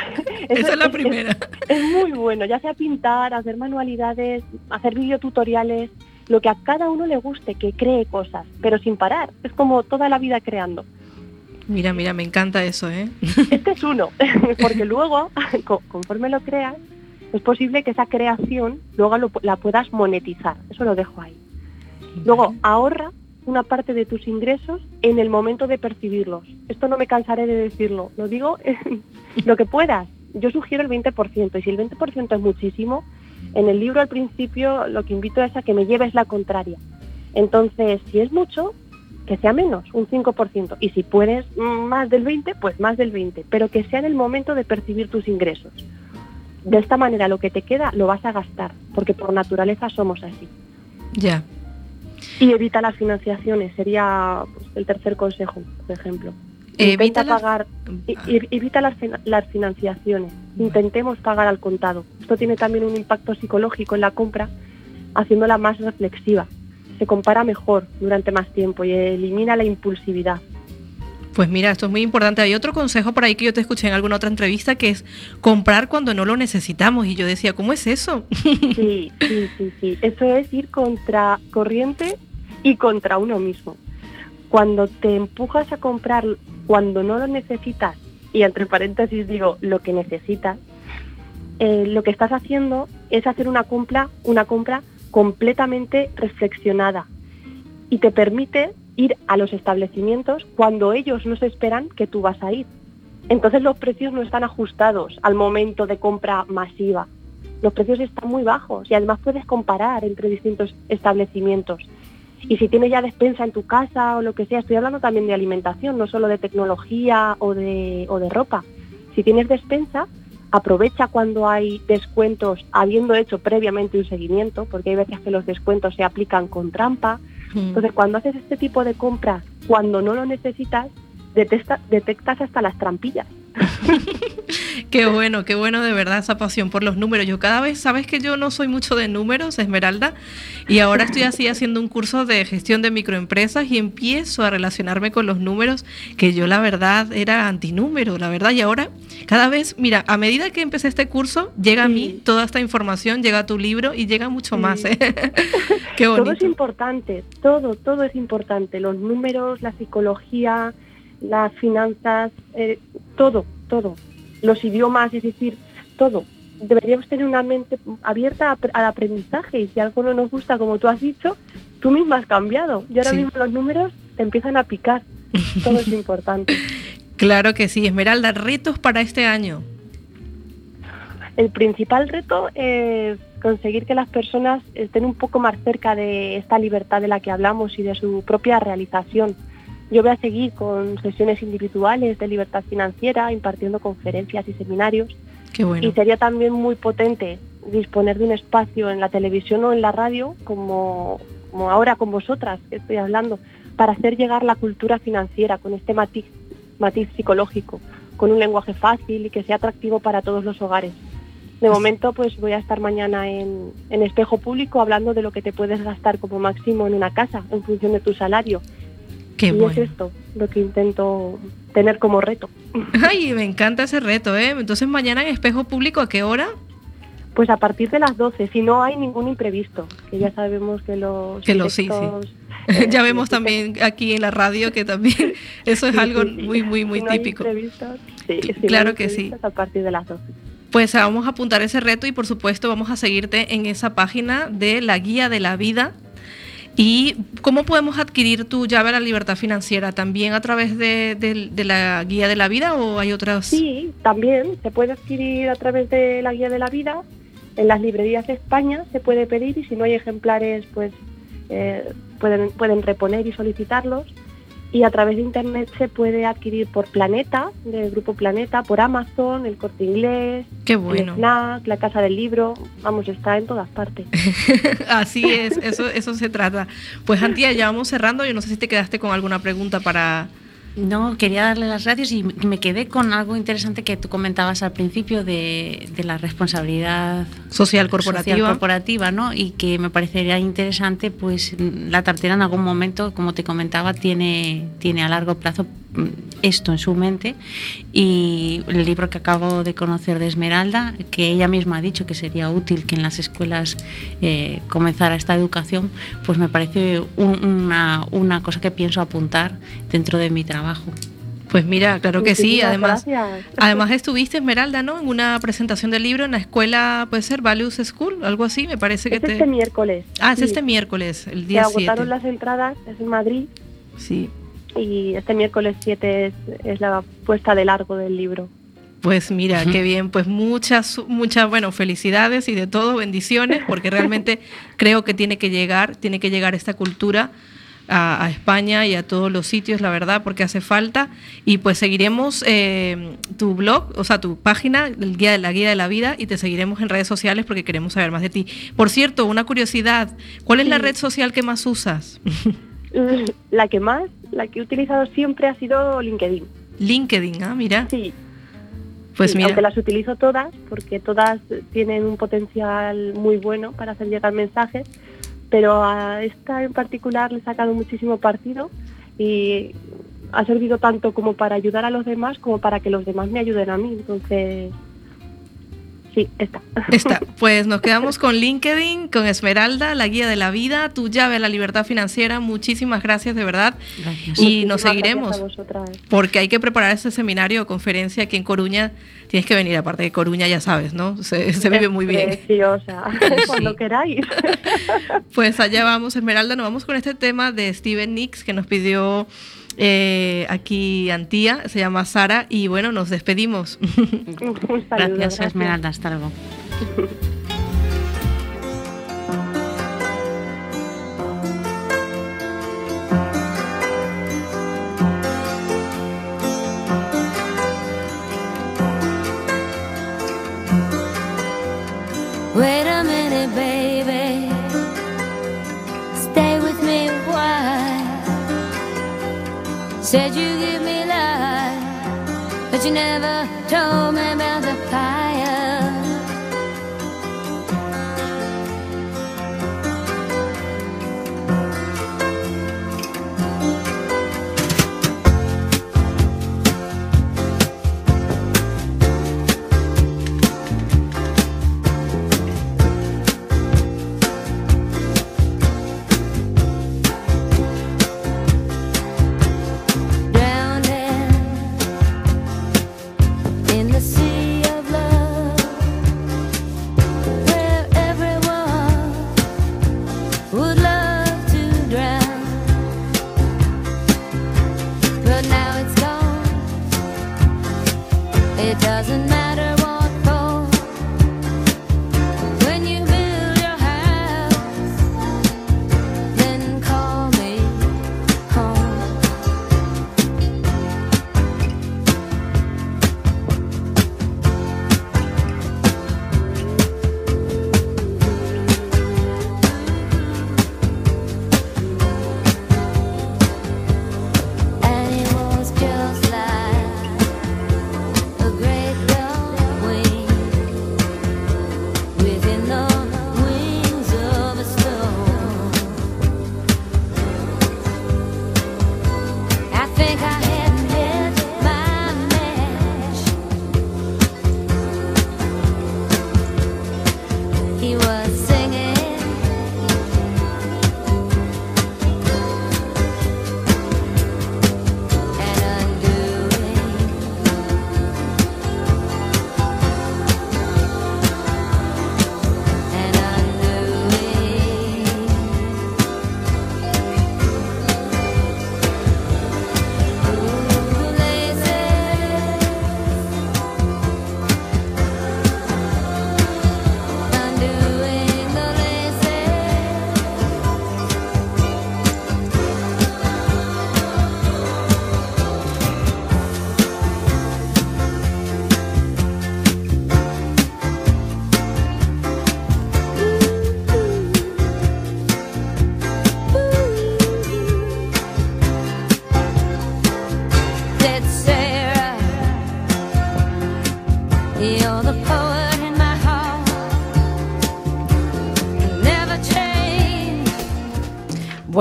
Speaker 4: eso
Speaker 1: Esa es la primera.
Speaker 4: Es, muy bueno, ya sea pintar, hacer manualidades, hacer videotutoriales, lo que a cada uno le guste, que cree cosas, pero sin parar. Es como toda la vida creando.
Speaker 1: Mira, mira, me encanta eso, ¿eh?
Speaker 4: Este es uno, porque luego, co- conforme lo creas, es posible que esa creación luego lo- la puedas monetizar. Eso lo dejo ahí. Luego, ahorra una parte de tus ingresos en el momento de percibirlos. Esto no me cansaré de decirlo, lo digo lo que puedas. Yo sugiero el 20% y si el 20% es muchísimo, en el libro al principio lo que invito es a que me lleves la contraria. Entonces, si es mucho, que sea menos, un 5%. Y si puedes más del 20, pues más del 20, pero que sea en el momento de percibir tus ingresos. De esta manera lo que te queda lo vas a gastar, porque por naturaleza somos así.
Speaker 1: Ya.
Speaker 4: Y evita las financiaciones, sería pues, el tercer consejo, por ejemplo.
Speaker 1: Evita
Speaker 4: Intenta
Speaker 1: las-
Speaker 4: pagar, e- e- evita las, las financiaciones. Intentemos pagar al contado. Esto tiene también un impacto psicológico en la compra, haciéndola más reflexiva. Se compara mejor durante más tiempo y elimina la impulsividad.
Speaker 1: Pues mira, esto es muy importante. Hay otro consejo por ahí que yo te escuché en alguna otra entrevista que es comprar cuando no lo necesitamos. Y yo decía, ¿cómo es eso?
Speaker 4: Sí, sí, sí, sí. Eso es ir contra corriente y contra uno mismo. Cuando te empujas a comprar cuando no lo necesitas, y entre paréntesis digo lo que necesitas, eh, lo que estás haciendo es hacer una compra, una compra completamente reflexionada y te permite ir a los establecimientos cuando ellos no se esperan que tú vas a ir. Entonces los precios no están ajustados al momento de compra masiva. Los precios están muy bajos y además puedes comparar entre distintos establecimientos. Y si tienes ya despensa en tu casa o lo que sea, estoy hablando también de alimentación, no solo de tecnología o de, o de ropa. Si tienes despensa, aprovecha cuando hay descuentos habiendo hecho previamente un seguimiento, porque hay veces que los descuentos se aplican con trampa. Entonces, cuando haces este tipo de compras, cuando no lo necesitas, detecta- detectas hasta las trampillas.
Speaker 1: Qué bueno, qué bueno de verdad esa pasión por los números. Yo cada vez, sabes que yo no soy mucho de números, Esmeralda, y ahora estoy así haciendo un curso de gestión de microempresas y empiezo a relacionarme con los números, que yo la verdad era antinúmero, la verdad, y ahora cada vez, mira, a medida que empecé este curso, llega a mí toda esta información, llega a tu libro y llega mucho
Speaker 4: Sí.
Speaker 1: más. ¿eh? qué
Speaker 4: Todo es
Speaker 1: bonito.
Speaker 4: importante, todo, todo es importante. Los números, la psicología, las finanzas, eh, todo, todo. Los idiomas, es decir, todo. Deberíamos tener una mente abierta al aprendizaje y si algo no nos gusta, como tú has dicho, tú misma has cambiado. Y ahora
Speaker 1: Sí.
Speaker 4: mismo los números te empiezan a picar. Todo es importante.
Speaker 1: Claro que sí, Esmeralda, retos para este año.
Speaker 4: El principal reto es conseguir que las personas estén un poco más cerca de esta libertad de la que hablamos y de su propia realización. Yo voy a seguir con sesiones individuales de libertad financiera, impartiendo conferencias y seminarios.
Speaker 1: Qué bueno.
Speaker 4: Y sería también muy potente disponer de un espacio en la televisión o en la radio, como, como ahora con vosotras que estoy hablando, para hacer llegar la cultura financiera con este matiz, matiz psicológico, con un lenguaje fácil y que sea atractivo para todos los hogares. De momento, pues voy a estar mañana en, en espejo público hablando de lo que te puedes gastar como máximo en una casa en función de tu salario.
Speaker 1: Qué
Speaker 4: y
Speaker 1: bueno.
Speaker 4: es esto lo que intento tener como reto.
Speaker 1: Ay, me encanta ese reto, ¿eh? Entonces mañana en espejo público, ¿a qué hora?
Speaker 4: Pues a partir de las 12, si no hay ningún imprevisto, que ya sabemos que los...
Speaker 1: Que los sí, sí. Eh, ya vemos también aquí en la radio que también eso es algo muy, muy, muy típico.
Speaker 4: sí,
Speaker 1: claro que sí.
Speaker 4: A partir de las 12.
Speaker 1: Pues vamos a apuntar ese reto y por supuesto vamos a seguirte en esa página de la guía de la vida. ¿Y cómo podemos adquirir tu llave a la libertad financiera? ¿También a través de, la guía de la vida o hay otras?
Speaker 4: Sí, también se puede adquirir a través de la guía de la vida. En las librerías de España se puede pedir y si no hay ejemplares, pues eh, pueden reponer y solicitarlos y a través de internet se puede adquirir por Planeta, del grupo Planeta, por Amazon, el Corte Inglés,
Speaker 1: Qué bueno.
Speaker 4: el la Casa del Libro, vamos, está en todas partes.
Speaker 1: Así es, eso, eso se trata. Pues Antía, ya vamos cerrando, yo no sé si te quedaste con alguna pregunta para,
Speaker 2: no, quería darle las gracias y me quedé con algo interesante que tú comentabas al principio de, la responsabilidad
Speaker 1: social corporativa.
Speaker 2: corporativa, ¿no? Y que me parecería interesante, pues la tartera en algún momento, como te comentaba, tiene, tiene a largo plazo esto en su mente y el libro que acabo de conocer de Esmeralda, que ella misma ha dicho que sería útil que en las escuelas eh, comenzara esta educación, pues me parece una, una cosa que pienso apuntar dentro de mi trabajo.
Speaker 1: Pues mira, claro que sí. Además, además estuviste Esmeralda, ¿no? En una presentación del libro en la escuela, puede ser Values School, algo así, me parece que
Speaker 4: es este miércoles.
Speaker 1: Ah, es este miércoles, el día
Speaker 4: Se agotaron las entradas, es en Madrid.
Speaker 1: Sí
Speaker 4: y este miércoles 7 es, la puesta de largo del libro.
Speaker 1: Pues mira, qué bien, pues muchas, muchas, bueno, felicidades y de todo, bendiciones, porque realmente creo que tiene que llegar, tiene que llegar esta cultura a, España y a todos los sitios, la verdad, porque hace falta. Y pues seguiremos eh, tu blog, o sea, tu página, el guía de la guía de la vida, y te seguiremos en redes sociales porque queremos saber más de ti. Por cierto, una curiosidad, ¿cuál es la red social que más usas?
Speaker 4: La que más, la que he utilizado siempre ha sido LinkedIn.
Speaker 1: LinkedIn, ah, mira.
Speaker 4: Sí.
Speaker 1: Pues mira.
Speaker 4: Aunque las utilizo todas, porque todas tienen un potencial muy bueno para hacer llegar mensajes, pero a esta en particular le he sacado muchísimo partido y ha servido tanto como para ayudar a los demás como para que los demás me ayuden a mí. Entonces, Sí, está.
Speaker 1: Está. Pues nos quedamos con LinkedIn, con Esmeralda, la guía de la vida, tu llave a la libertad financiera. Muchísimas gracias, de verdad.
Speaker 2: Gracias.
Speaker 1: Y nos seguiremos. Porque hay que preparar ese seminario o conferencia aquí en Coruña. Tienes que venir, aparte de Coruña, ya sabes, ¿no? Se, vive muy bien.
Speaker 4: Preciosa, cuando queráis.
Speaker 1: Pues allá vamos, Esmeralda. Nos vamos con este tema de Steven Nicks que nos pidió eh, aquí Antía, se llama Sara y bueno, nos despedimos.
Speaker 2: gracias, Esmeralda, hasta luego. Said you give me life, but you never told me about the fire.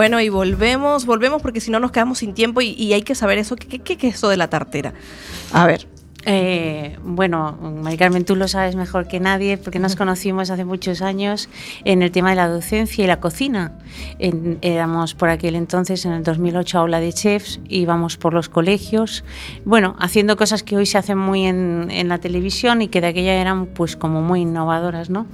Speaker 1: Bueno, y volvemos, volvemos porque si no nos quedamos sin tiempo y, y hay que saber eso. ¿Qué, qué, qué es eso de la tartera? A ver.
Speaker 2: Eh, bueno, Mari Carmen, tú lo sabes mejor que nadie porque nos conocimos hace muchos años en el tema de la docencia y la cocina. En- éramos por aquel entonces, en el 2008, aula de chefs, íbamos por los colegios, bueno, haciendo cosas que hoy se hacen muy en, en la televisión y que de aquella eran pues como muy innovadoras, ¿no?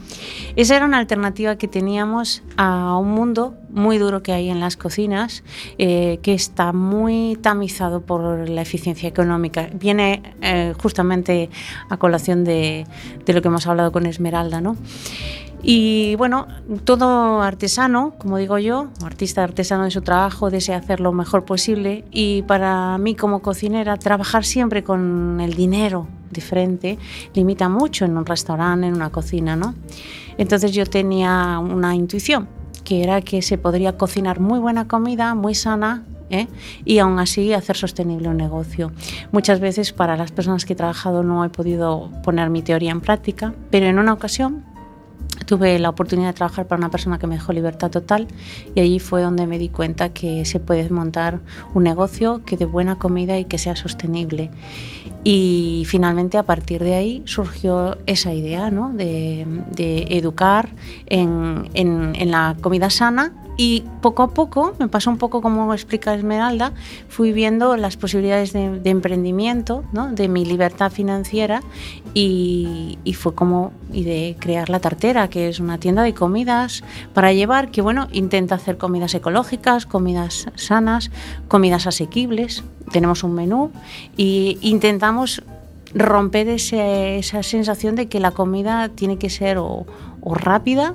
Speaker 2: Esa era una alternativa que teníamos a un mundo muy duro que hay en las cocinas, eh, que está muy tamizado por la eficiencia económica. Viene eh, justamente a colación de, lo que hemos hablado con Esmeralda, ¿no? Y bueno, todo artesano, como digo yo, artista artesano de su trabajo, desea hacer lo mejor posible y para mí como cocinera trabajar siempre con el dinero diferente limita mucho en un restaurante, en una cocina, ¿no? Entonces yo tenía una intuición, que era que se podría cocinar muy buena comida, muy sana, ¿eh? y aún así hacer sostenible un negocio. Muchas veces para las personas que he trabajado no he podido poner mi teoría en práctica, pero en una ocasión tuve la oportunidad de trabajar para una persona que me dejó libertad total y allí fue donde me di cuenta que se puede montar un negocio que dé buena comida y que sea sostenible. Y finalmente a partir de ahí surgió esa idea ¿no? de, educar en, en la comida sana y poco a poco, me pasó un poco como explica Esmeralda, fui viendo las posibilidades de, de emprendimiento, de mi libertad financiera y, fue como y de crear la tartera, que es una tienda de comidas para llevar, que bueno, intenta hacer comidas ecológicas, comidas sanas, comidas asequibles. Tenemos un menú y intentamos romper ese, esa sensación de que la comida tiene que ser o rápida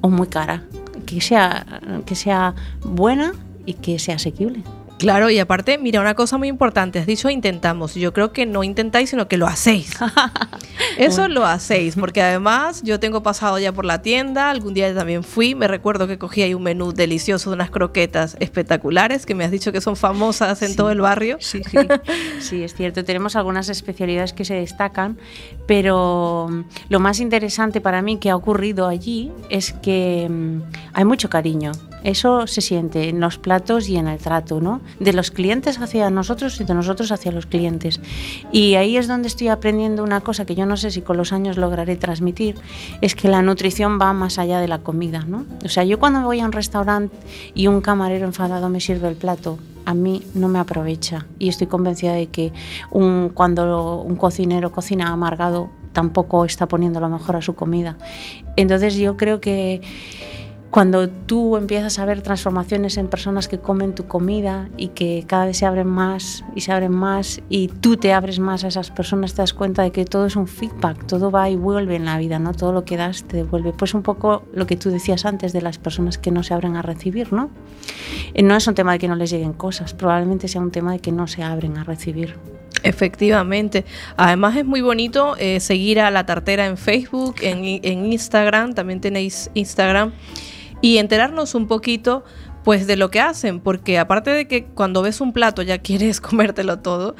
Speaker 2: o muy cara que sea, que sea buena y que sea asequible.
Speaker 1: Claro, y aparte, mira, una cosa muy importante, has dicho intentamos, yo creo que no intentáis, sino que lo hacéis. Eso bueno. lo hacéis, porque además yo tengo pasado ya por la tienda, algún día también fui, me recuerdo que cogí ahí un menú delicioso de unas croquetas espectaculares, que me has dicho que son famosas en
Speaker 2: sí,
Speaker 1: todo el barrio.
Speaker 2: Sí, sí, sí, es cierto, tenemos algunas especialidades que se destacan, pero mm, lo más interesante para mí que ha ocurrido allí es que mm, hay mucho cariño, eso se siente en los platos y en el trato, ¿no? De los clientes hacia nosotros y de nosotros hacia los clientes. Y ahí es donde estoy aprendiendo una cosa que yo no sé si con los años lograré transmitir, es que la nutrición va más allá de la comida, ¿no? O sea, yo cuando voy a un restaurante y un camarero enfadado me sirve el plato, a mí no me aprovecha y estoy convencida de que cuando un cocinero cocina amargado tampoco está poniendo lo mejor a su comida. Entonces yo creo que cuando tú empiezas a ver transformaciones en personas que comen tu comida y que cada vez se abren más y se abren más y tú te abres más a esas personas, te das cuenta de que todo es un feedback, todo va y vuelve en la vida, ¿no? Todo lo que das te devuelve. Pues un poco lo que tú decías antes de las personas que no se abren a recibir, ¿no? No es un tema de que no les lleguen cosas, probablemente sea un tema de que no se abren a recibir.
Speaker 1: Efectivamente. Además es muy bonito eh, seguir a la tartera en Facebook, en, en Instagram, también tenéis Instagram y enterarnos un poquito pues de lo que hacen, porque aparte de que cuando ves un plato ya quieres comértelo todo,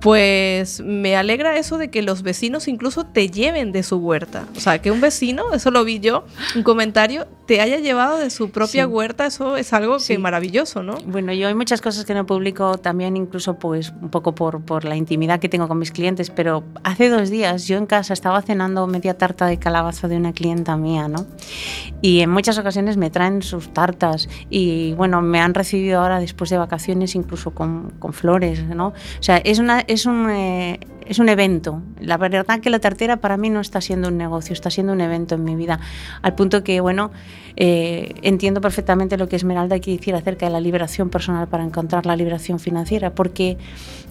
Speaker 1: pues me alegra eso de que los vecinos incluso te lleven de su huerta. O sea, que un vecino, eso lo vi yo, un comentario, te haya llevado de su propia sí. huerta, eso es algo sí. que maravilloso, ¿no?
Speaker 2: Bueno, yo hay muchas cosas que no publico también, incluso pues un poco por, por la intimidad que tengo con mis clientes, pero hace dos días yo en casa estaba cenando media tarta de calabaza de una clienta mía, ¿no? Y en muchas ocasiones me traen sus tartas y bueno, me han recibido ahora después de vacaciones incluso con, con flores, ¿no? O sea, es una es un, eh, es un evento. La verdad que la tartera para mí no está siendo un negocio, está siendo un evento en mi vida. Al punto que, bueno, eh, entiendo perfectamente lo que Esmeralda quiere decir acerca de la liberación personal para encontrar la liberación financiera, porque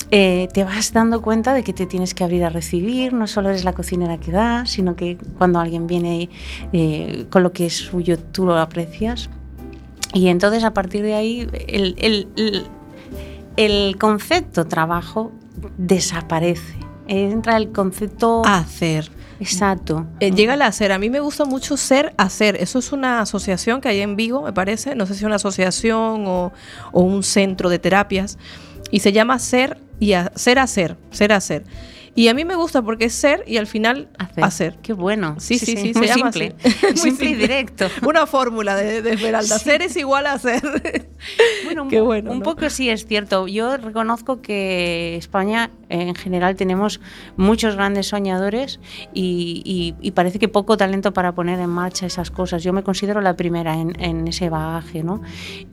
Speaker 2: eh, te vas dando cuenta de que te tienes que abrir a recibir, no solo eres la cocinera que da, sino que cuando alguien viene eh, con lo que es suyo, tú lo aprecias. Y entonces a partir de ahí el, el, el, el concepto trabajo desaparece. Entra el concepto
Speaker 1: hacer.
Speaker 2: Exacto.
Speaker 1: Eh, llega el hacer. A mí me gusta mucho ser hacer. Eso es una asociación que hay en Vigo, me parece. No sé si es una asociación o, o un centro de terapias. Y se llama ser y a, ser hacer. Ser hacer. Y a mí me gusta porque es ser y al final hacer.
Speaker 2: Qué bueno.
Speaker 1: Sí, sí, sí,
Speaker 2: muy simple. simple y directo.
Speaker 1: Una fórmula de, Esmeralda. Ser es igual a ser.
Speaker 2: Bueno, Qué bueno. Un poco sí es cierto. Yo reconozco que España en general tenemos muchos grandes soñadores y, parece que poco talento para poner en marcha esas cosas. Yo me considero la primera en, ese bagaje, ¿no?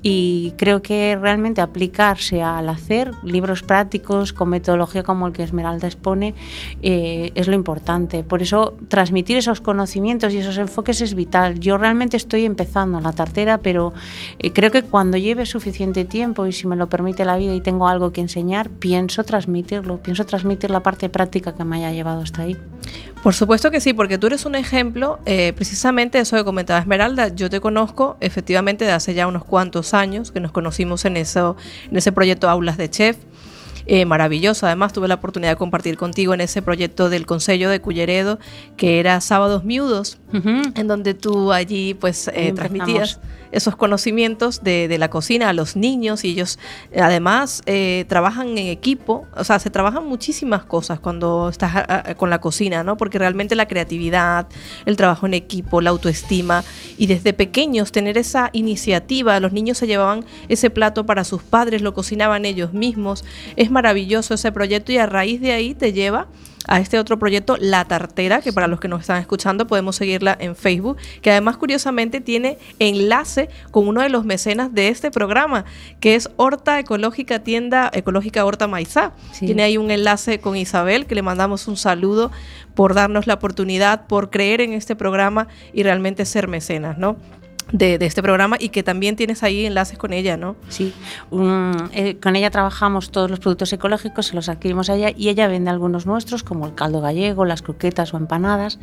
Speaker 2: Y creo que realmente aplicarse al hacer libros prácticos con metodología como el que Esmeralda expone eh, es lo importante. Por eso transmitir esos conocimientos y esos enfoques es vital. Yo realmente estoy empezando la tartera, pero eh, creo que cuando lleve suficiente tiempo y si me lo permite la vida y tengo algo que enseñar, pienso transmitirlo, pienso transmitir la parte práctica que me haya llevado hasta ahí.
Speaker 1: Por supuesto que sí, porque tú eres un ejemplo, eh, precisamente eso que comentaba Esmeralda, yo te conozco efectivamente de hace ya unos cuantos años que nos conocimos en, eso, en ese proyecto Aulas de Chef eh, maravilloso. Además, tuve la oportunidad de compartir contigo en ese proyecto del Consejo de Culleredo, que era Sábados Miudos, en donde tú allí pues eh, transmitías esos conocimientos de, la cocina a los niños y ellos además eh, trabajan en equipo, o sea, se trabajan muchísimas cosas cuando estás con la cocina, ¿no? Porque realmente la creatividad, el trabajo en equipo, la autoestima y desde pequeños tener esa iniciativa, los niños se llevaban ese plato para sus padres, lo cocinaban ellos mismos, es maravilloso ese proyecto y a raíz de ahí te lleva a este otro proyecto, La Tartera, que para los que nos están escuchando podemos seguirla en Facebook, que además curiosamente tiene enlace con uno de los mecenas de este programa, que es Horta Ecológica Tienda Ecológica Horta Maizá. Tiene ahí un enlace con Isabel, que le mandamos un saludo por darnos la oportunidad, por creer en este programa y realmente ser mecenas, ¿no? De, este programa y que también tienes ahí enlaces con ella, ¿no?
Speaker 2: Sí, eh, con ella trabajamos todos los productos ecológicos, se los adquirimos a ella y ella vende algunos nuestros, como el caldo gallego, las croquetas o empanadas.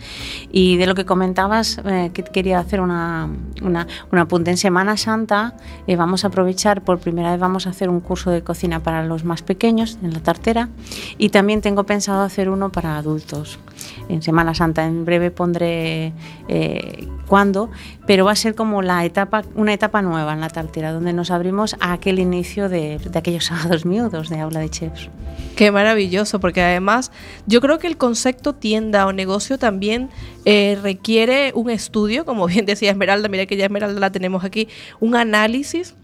Speaker 2: Y de lo que comentabas, eh, que quería hacer una, una, apunte en Semana Santa, eh, vamos a aprovechar, por primera vez vamos a hacer un curso de cocina para los más pequeños en la tartera y también tengo pensado hacer uno para adultos en Semana Santa. En breve pondré cuándo, pero va a ser como la etapa, una etapa nueva en la tartera, donde nos abrimos a aquel inicio de, aquellos sábados miudos de aula de chefs.
Speaker 1: Qué maravilloso, porque además yo creo que el concepto tienda o negocio también eh, requiere un estudio, como bien decía Esmeralda, mira que ya Esmeralda la tenemos aquí, un análisis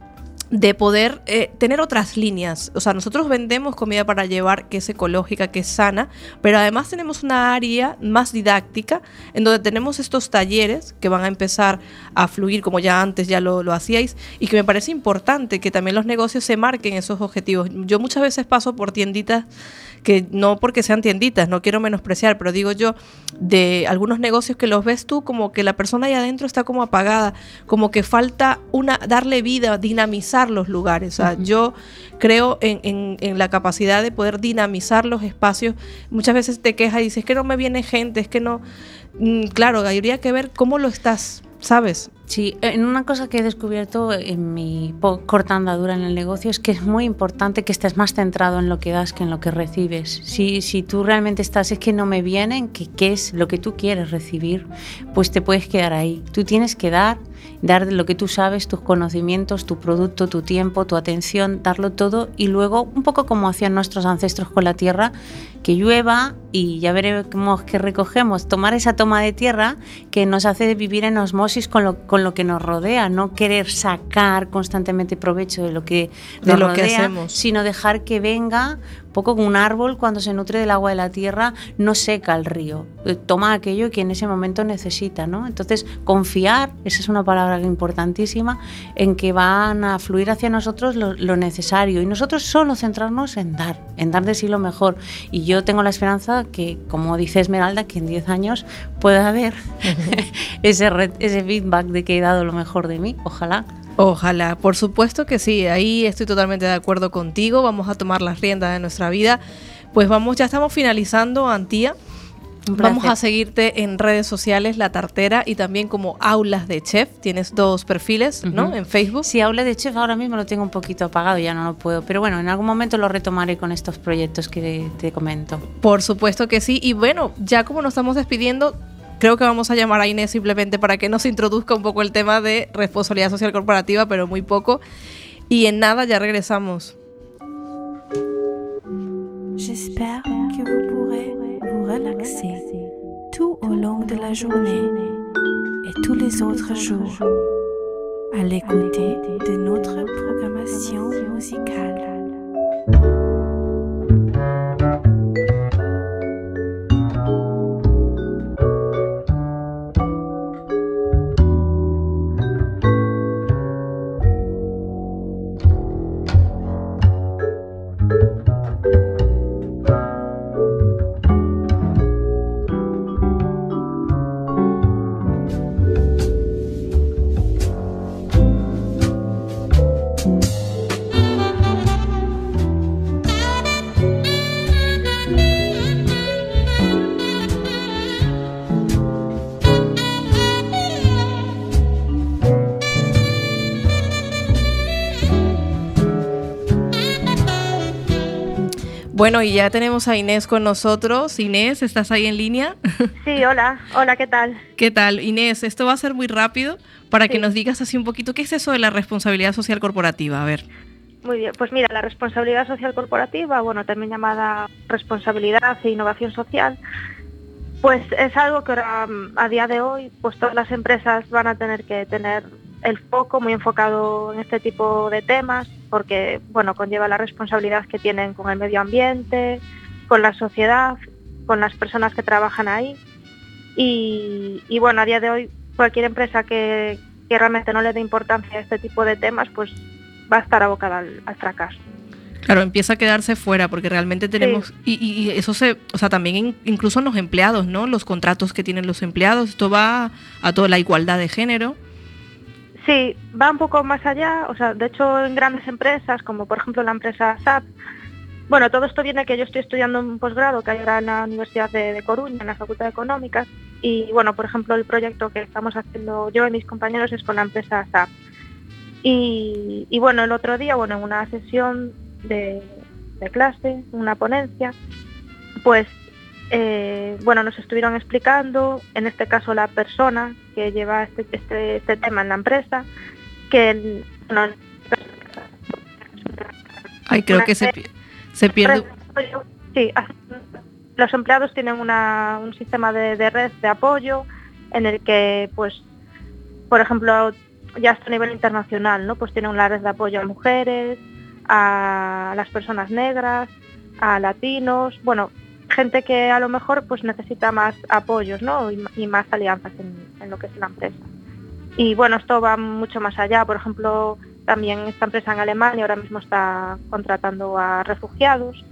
Speaker 1: de poder eh, tener otras líneas. O sea, nosotros vendemos comida para llevar que es ecológica, que es sana, pero además tenemos una área más didáctica en donde tenemos estos talleres que van a empezar a fluir como ya antes ya lo, lo hacíais y que me parece importante que también los negocios se marquen esos objetivos. Yo muchas veces paso por tienditas que no porque sean tienditas, no quiero menospreciar, pero digo yo, de algunos negocios que los ves tú como que la persona ahí adentro está como apagada, como que falta una darle vida, dinamizar los lugares. O sea, yo creo en, en, la capacidad de poder dinamizar los espacios. Muchas veces te quejas y dices, es que no me viene gente, es que no... Mm, claro, habría que ver cómo lo estás ¿sabes?
Speaker 2: Sí, en una cosa que he descubierto en mi corta andadura en el negocio es que es muy importante que estés más centrado en lo que das que en lo que recibes. Si, si tú realmente estás, es que no me vienen, que qué es lo que tú quieres recibir, pues te puedes quedar ahí. Tú tienes que dar, dar lo que tú sabes, tus conocimientos, tu producto, tu tiempo, tu atención, darlo todo y luego, un poco como hacían nuestros ancestros con la tierra, que llueva y ya veremos que recogemos, tomar esa toma de tierra que nos hace vivir en osmosis con lo, con lo que nos rodea, no querer sacar constantemente provecho de lo que
Speaker 1: de lo que hacemos.
Speaker 2: sino dejar que venga poco como un árbol cuando se nutre del agua de la tierra no seca el río, eh, toma aquello que en ese momento necesita, ¿no? Entonces, confiar, esa es una palabra importantísima, en que van a fluir hacia nosotros lo, lo necesario y nosotros solo centrarnos en dar, en dar de sí lo mejor. Y yo tengo la esperanza que, como dice Esmeralda, que en 10 años pueda haber ese, ese feedback de que he dado lo mejor de mí, ojalá.
Speaker 1: Ojalá, por supuesto que sí, ahí estoy totalmente de acuerdo contigo, vamos a tomar las riendas de nuestra vida. Pues vamos, ya estamos finalizando, Antía. Vamos a seguirte en redes sociales, La Tartera, y también como Aulas de Chef. Tienes dos perfiles, ¿no? En Facebook.
Speaker 2: Sí, Aulas de Chef ahora mismo lo tengo un poquito apagado, ya no lo puedo. Pero bueno, en algún momento lo retomaré con estos proyectos que te comento.
Speaker 1: Por supuesto que sí. Y bueno, ya como nos estamos despidiendo, Creo que vamos a llamar a Inés simplemente para que nos introduzca un poco el tema de responsabilidad social corporativa, pero muy poco. Y en nada ya regresamos. J'espère que vous pourrez vous relaxer tout au long de
Speaker 3: la journée et tous les autres jours à l'écoute de notre programmation musicale.
Speaker 1: Bueno, y ya tenemos a Inés con nosotros. Inés, ¿estás ahí en línea?
Speaker 5: Sí, hola, hola, ¿qué tal?
Speaker 1: ¿Qué tal? Inés, esto va a ser muy rápido para que nos digas así un poquito qué es eso de la responsabilidad social corporativa. A ver.
Speaker 5: Muy bien, pues mira, la responsabilidad social corporativa, bueno, también llamada responsabilidad e innovación social, pues es algo que ahora, a día de hoy, pues todas las empresas van a tener que tener el foco muy enfocado en este tipo de temas porque bueno, conlleva la responsabilidad que tienen con el medio ambiente, con la sociedad, con las personas que trabajan ahí. Y, bueno, a día de hoy cualquier empresa que, realmente no le dé importancia a este tipo de temas, pues va a estar abocada al, fracaso.
Speaker 1: Claro, empieza a quedarse fuera porque realmente tenemos, y, eso se, o sea, también incluso en los empleados, ¿no? Los contratos que tienen los empleados, esto va a toda la igualdad de género.
Speaker 5: Sí, va un poco más allá, o sea, de hecho en grandes empresas, como por ejemplo la empresa SAP, bueno, todo esto viene que yo estoy estudiando un posgrado que hay ahora en la Universidad de, Coruña, en la Facultad de Económicas, y bueno, por ejemplo, el proyecto que estamos haciendo yo y mis compañeros es con la empresa SAP. Y, bueno, el otro día, bueno, en una sesión de, de clase, una ponencia, pues eh, bueno, nos estuvieron explicando, en este caso la persona que lleva este, este, este tema en la empresa, que
Speaker 1: Ay, creo que se, se pierde.
Speaker 5: Sí, los empleados tienen un sistema de, red de apoyo en el que, pues, por ejemplo, ya hasta a nivel internacional, ¿no? Pues tienen una red de apoyo a mujeres, a las personas negras, a latinos, bueno, gente que a lo mejor pues necesita más apoyos ¿no? y, más alianzas en, lo que es la empresa. Y bueno, esto va mucho más allá. Por ejemplo, también esta empresa en Alemania ahora mismo está contratando a refugiados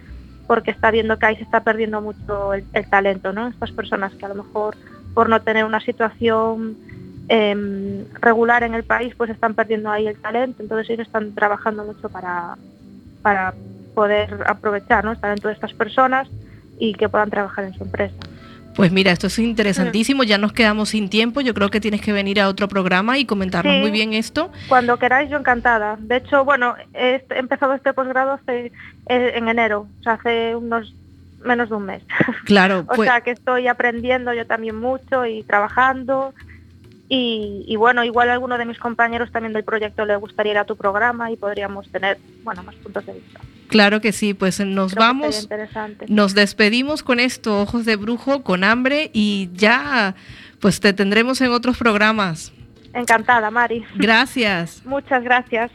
Speaker 5: porque está viendo que ahí se está perdiendo mucho el, talento, ¿no? Estas personas que a lo mejor por no tener una situación em, regular en el país, pues están perdiendo ahí el talento. Entonces ellos están trabajando mucho para, para poder aprovechar ¿no? el talento de estas personas y que puedan trabajar en su empresa.
Speaker 1: Pues mira, esto es interesantísimo, ya nos quedamos sin tiempo, yo creo que tienes que venir a otro programa y comentarnos muy bien esto.
Speaker 5: Cuando queráis, yo encantada. De hecho, bueno, he empezado este posgrado hace, eh, en enero, o sea, hace unos menos de un mes.
Speaker 1: Claro.
Speaker 5: o pues sea, que estoy aprendiendo yo también mucho y trabajando y, y, bueno, igual a alguno de mis compañeros también del proyecto le gustaría ir a tu programa y podríamos tener, bueno, más puntos de vista.
Speaker 1: Claro que sí, pues eh, nos Creo vamos, nos despedimos con esto, ojos de brujo, con hambre y ya, pues te tendremos en otros programas.
Speaker 5: Encantada, Mari.
Speaker 1: Gracias.
Speaker 5: Muchas gracias.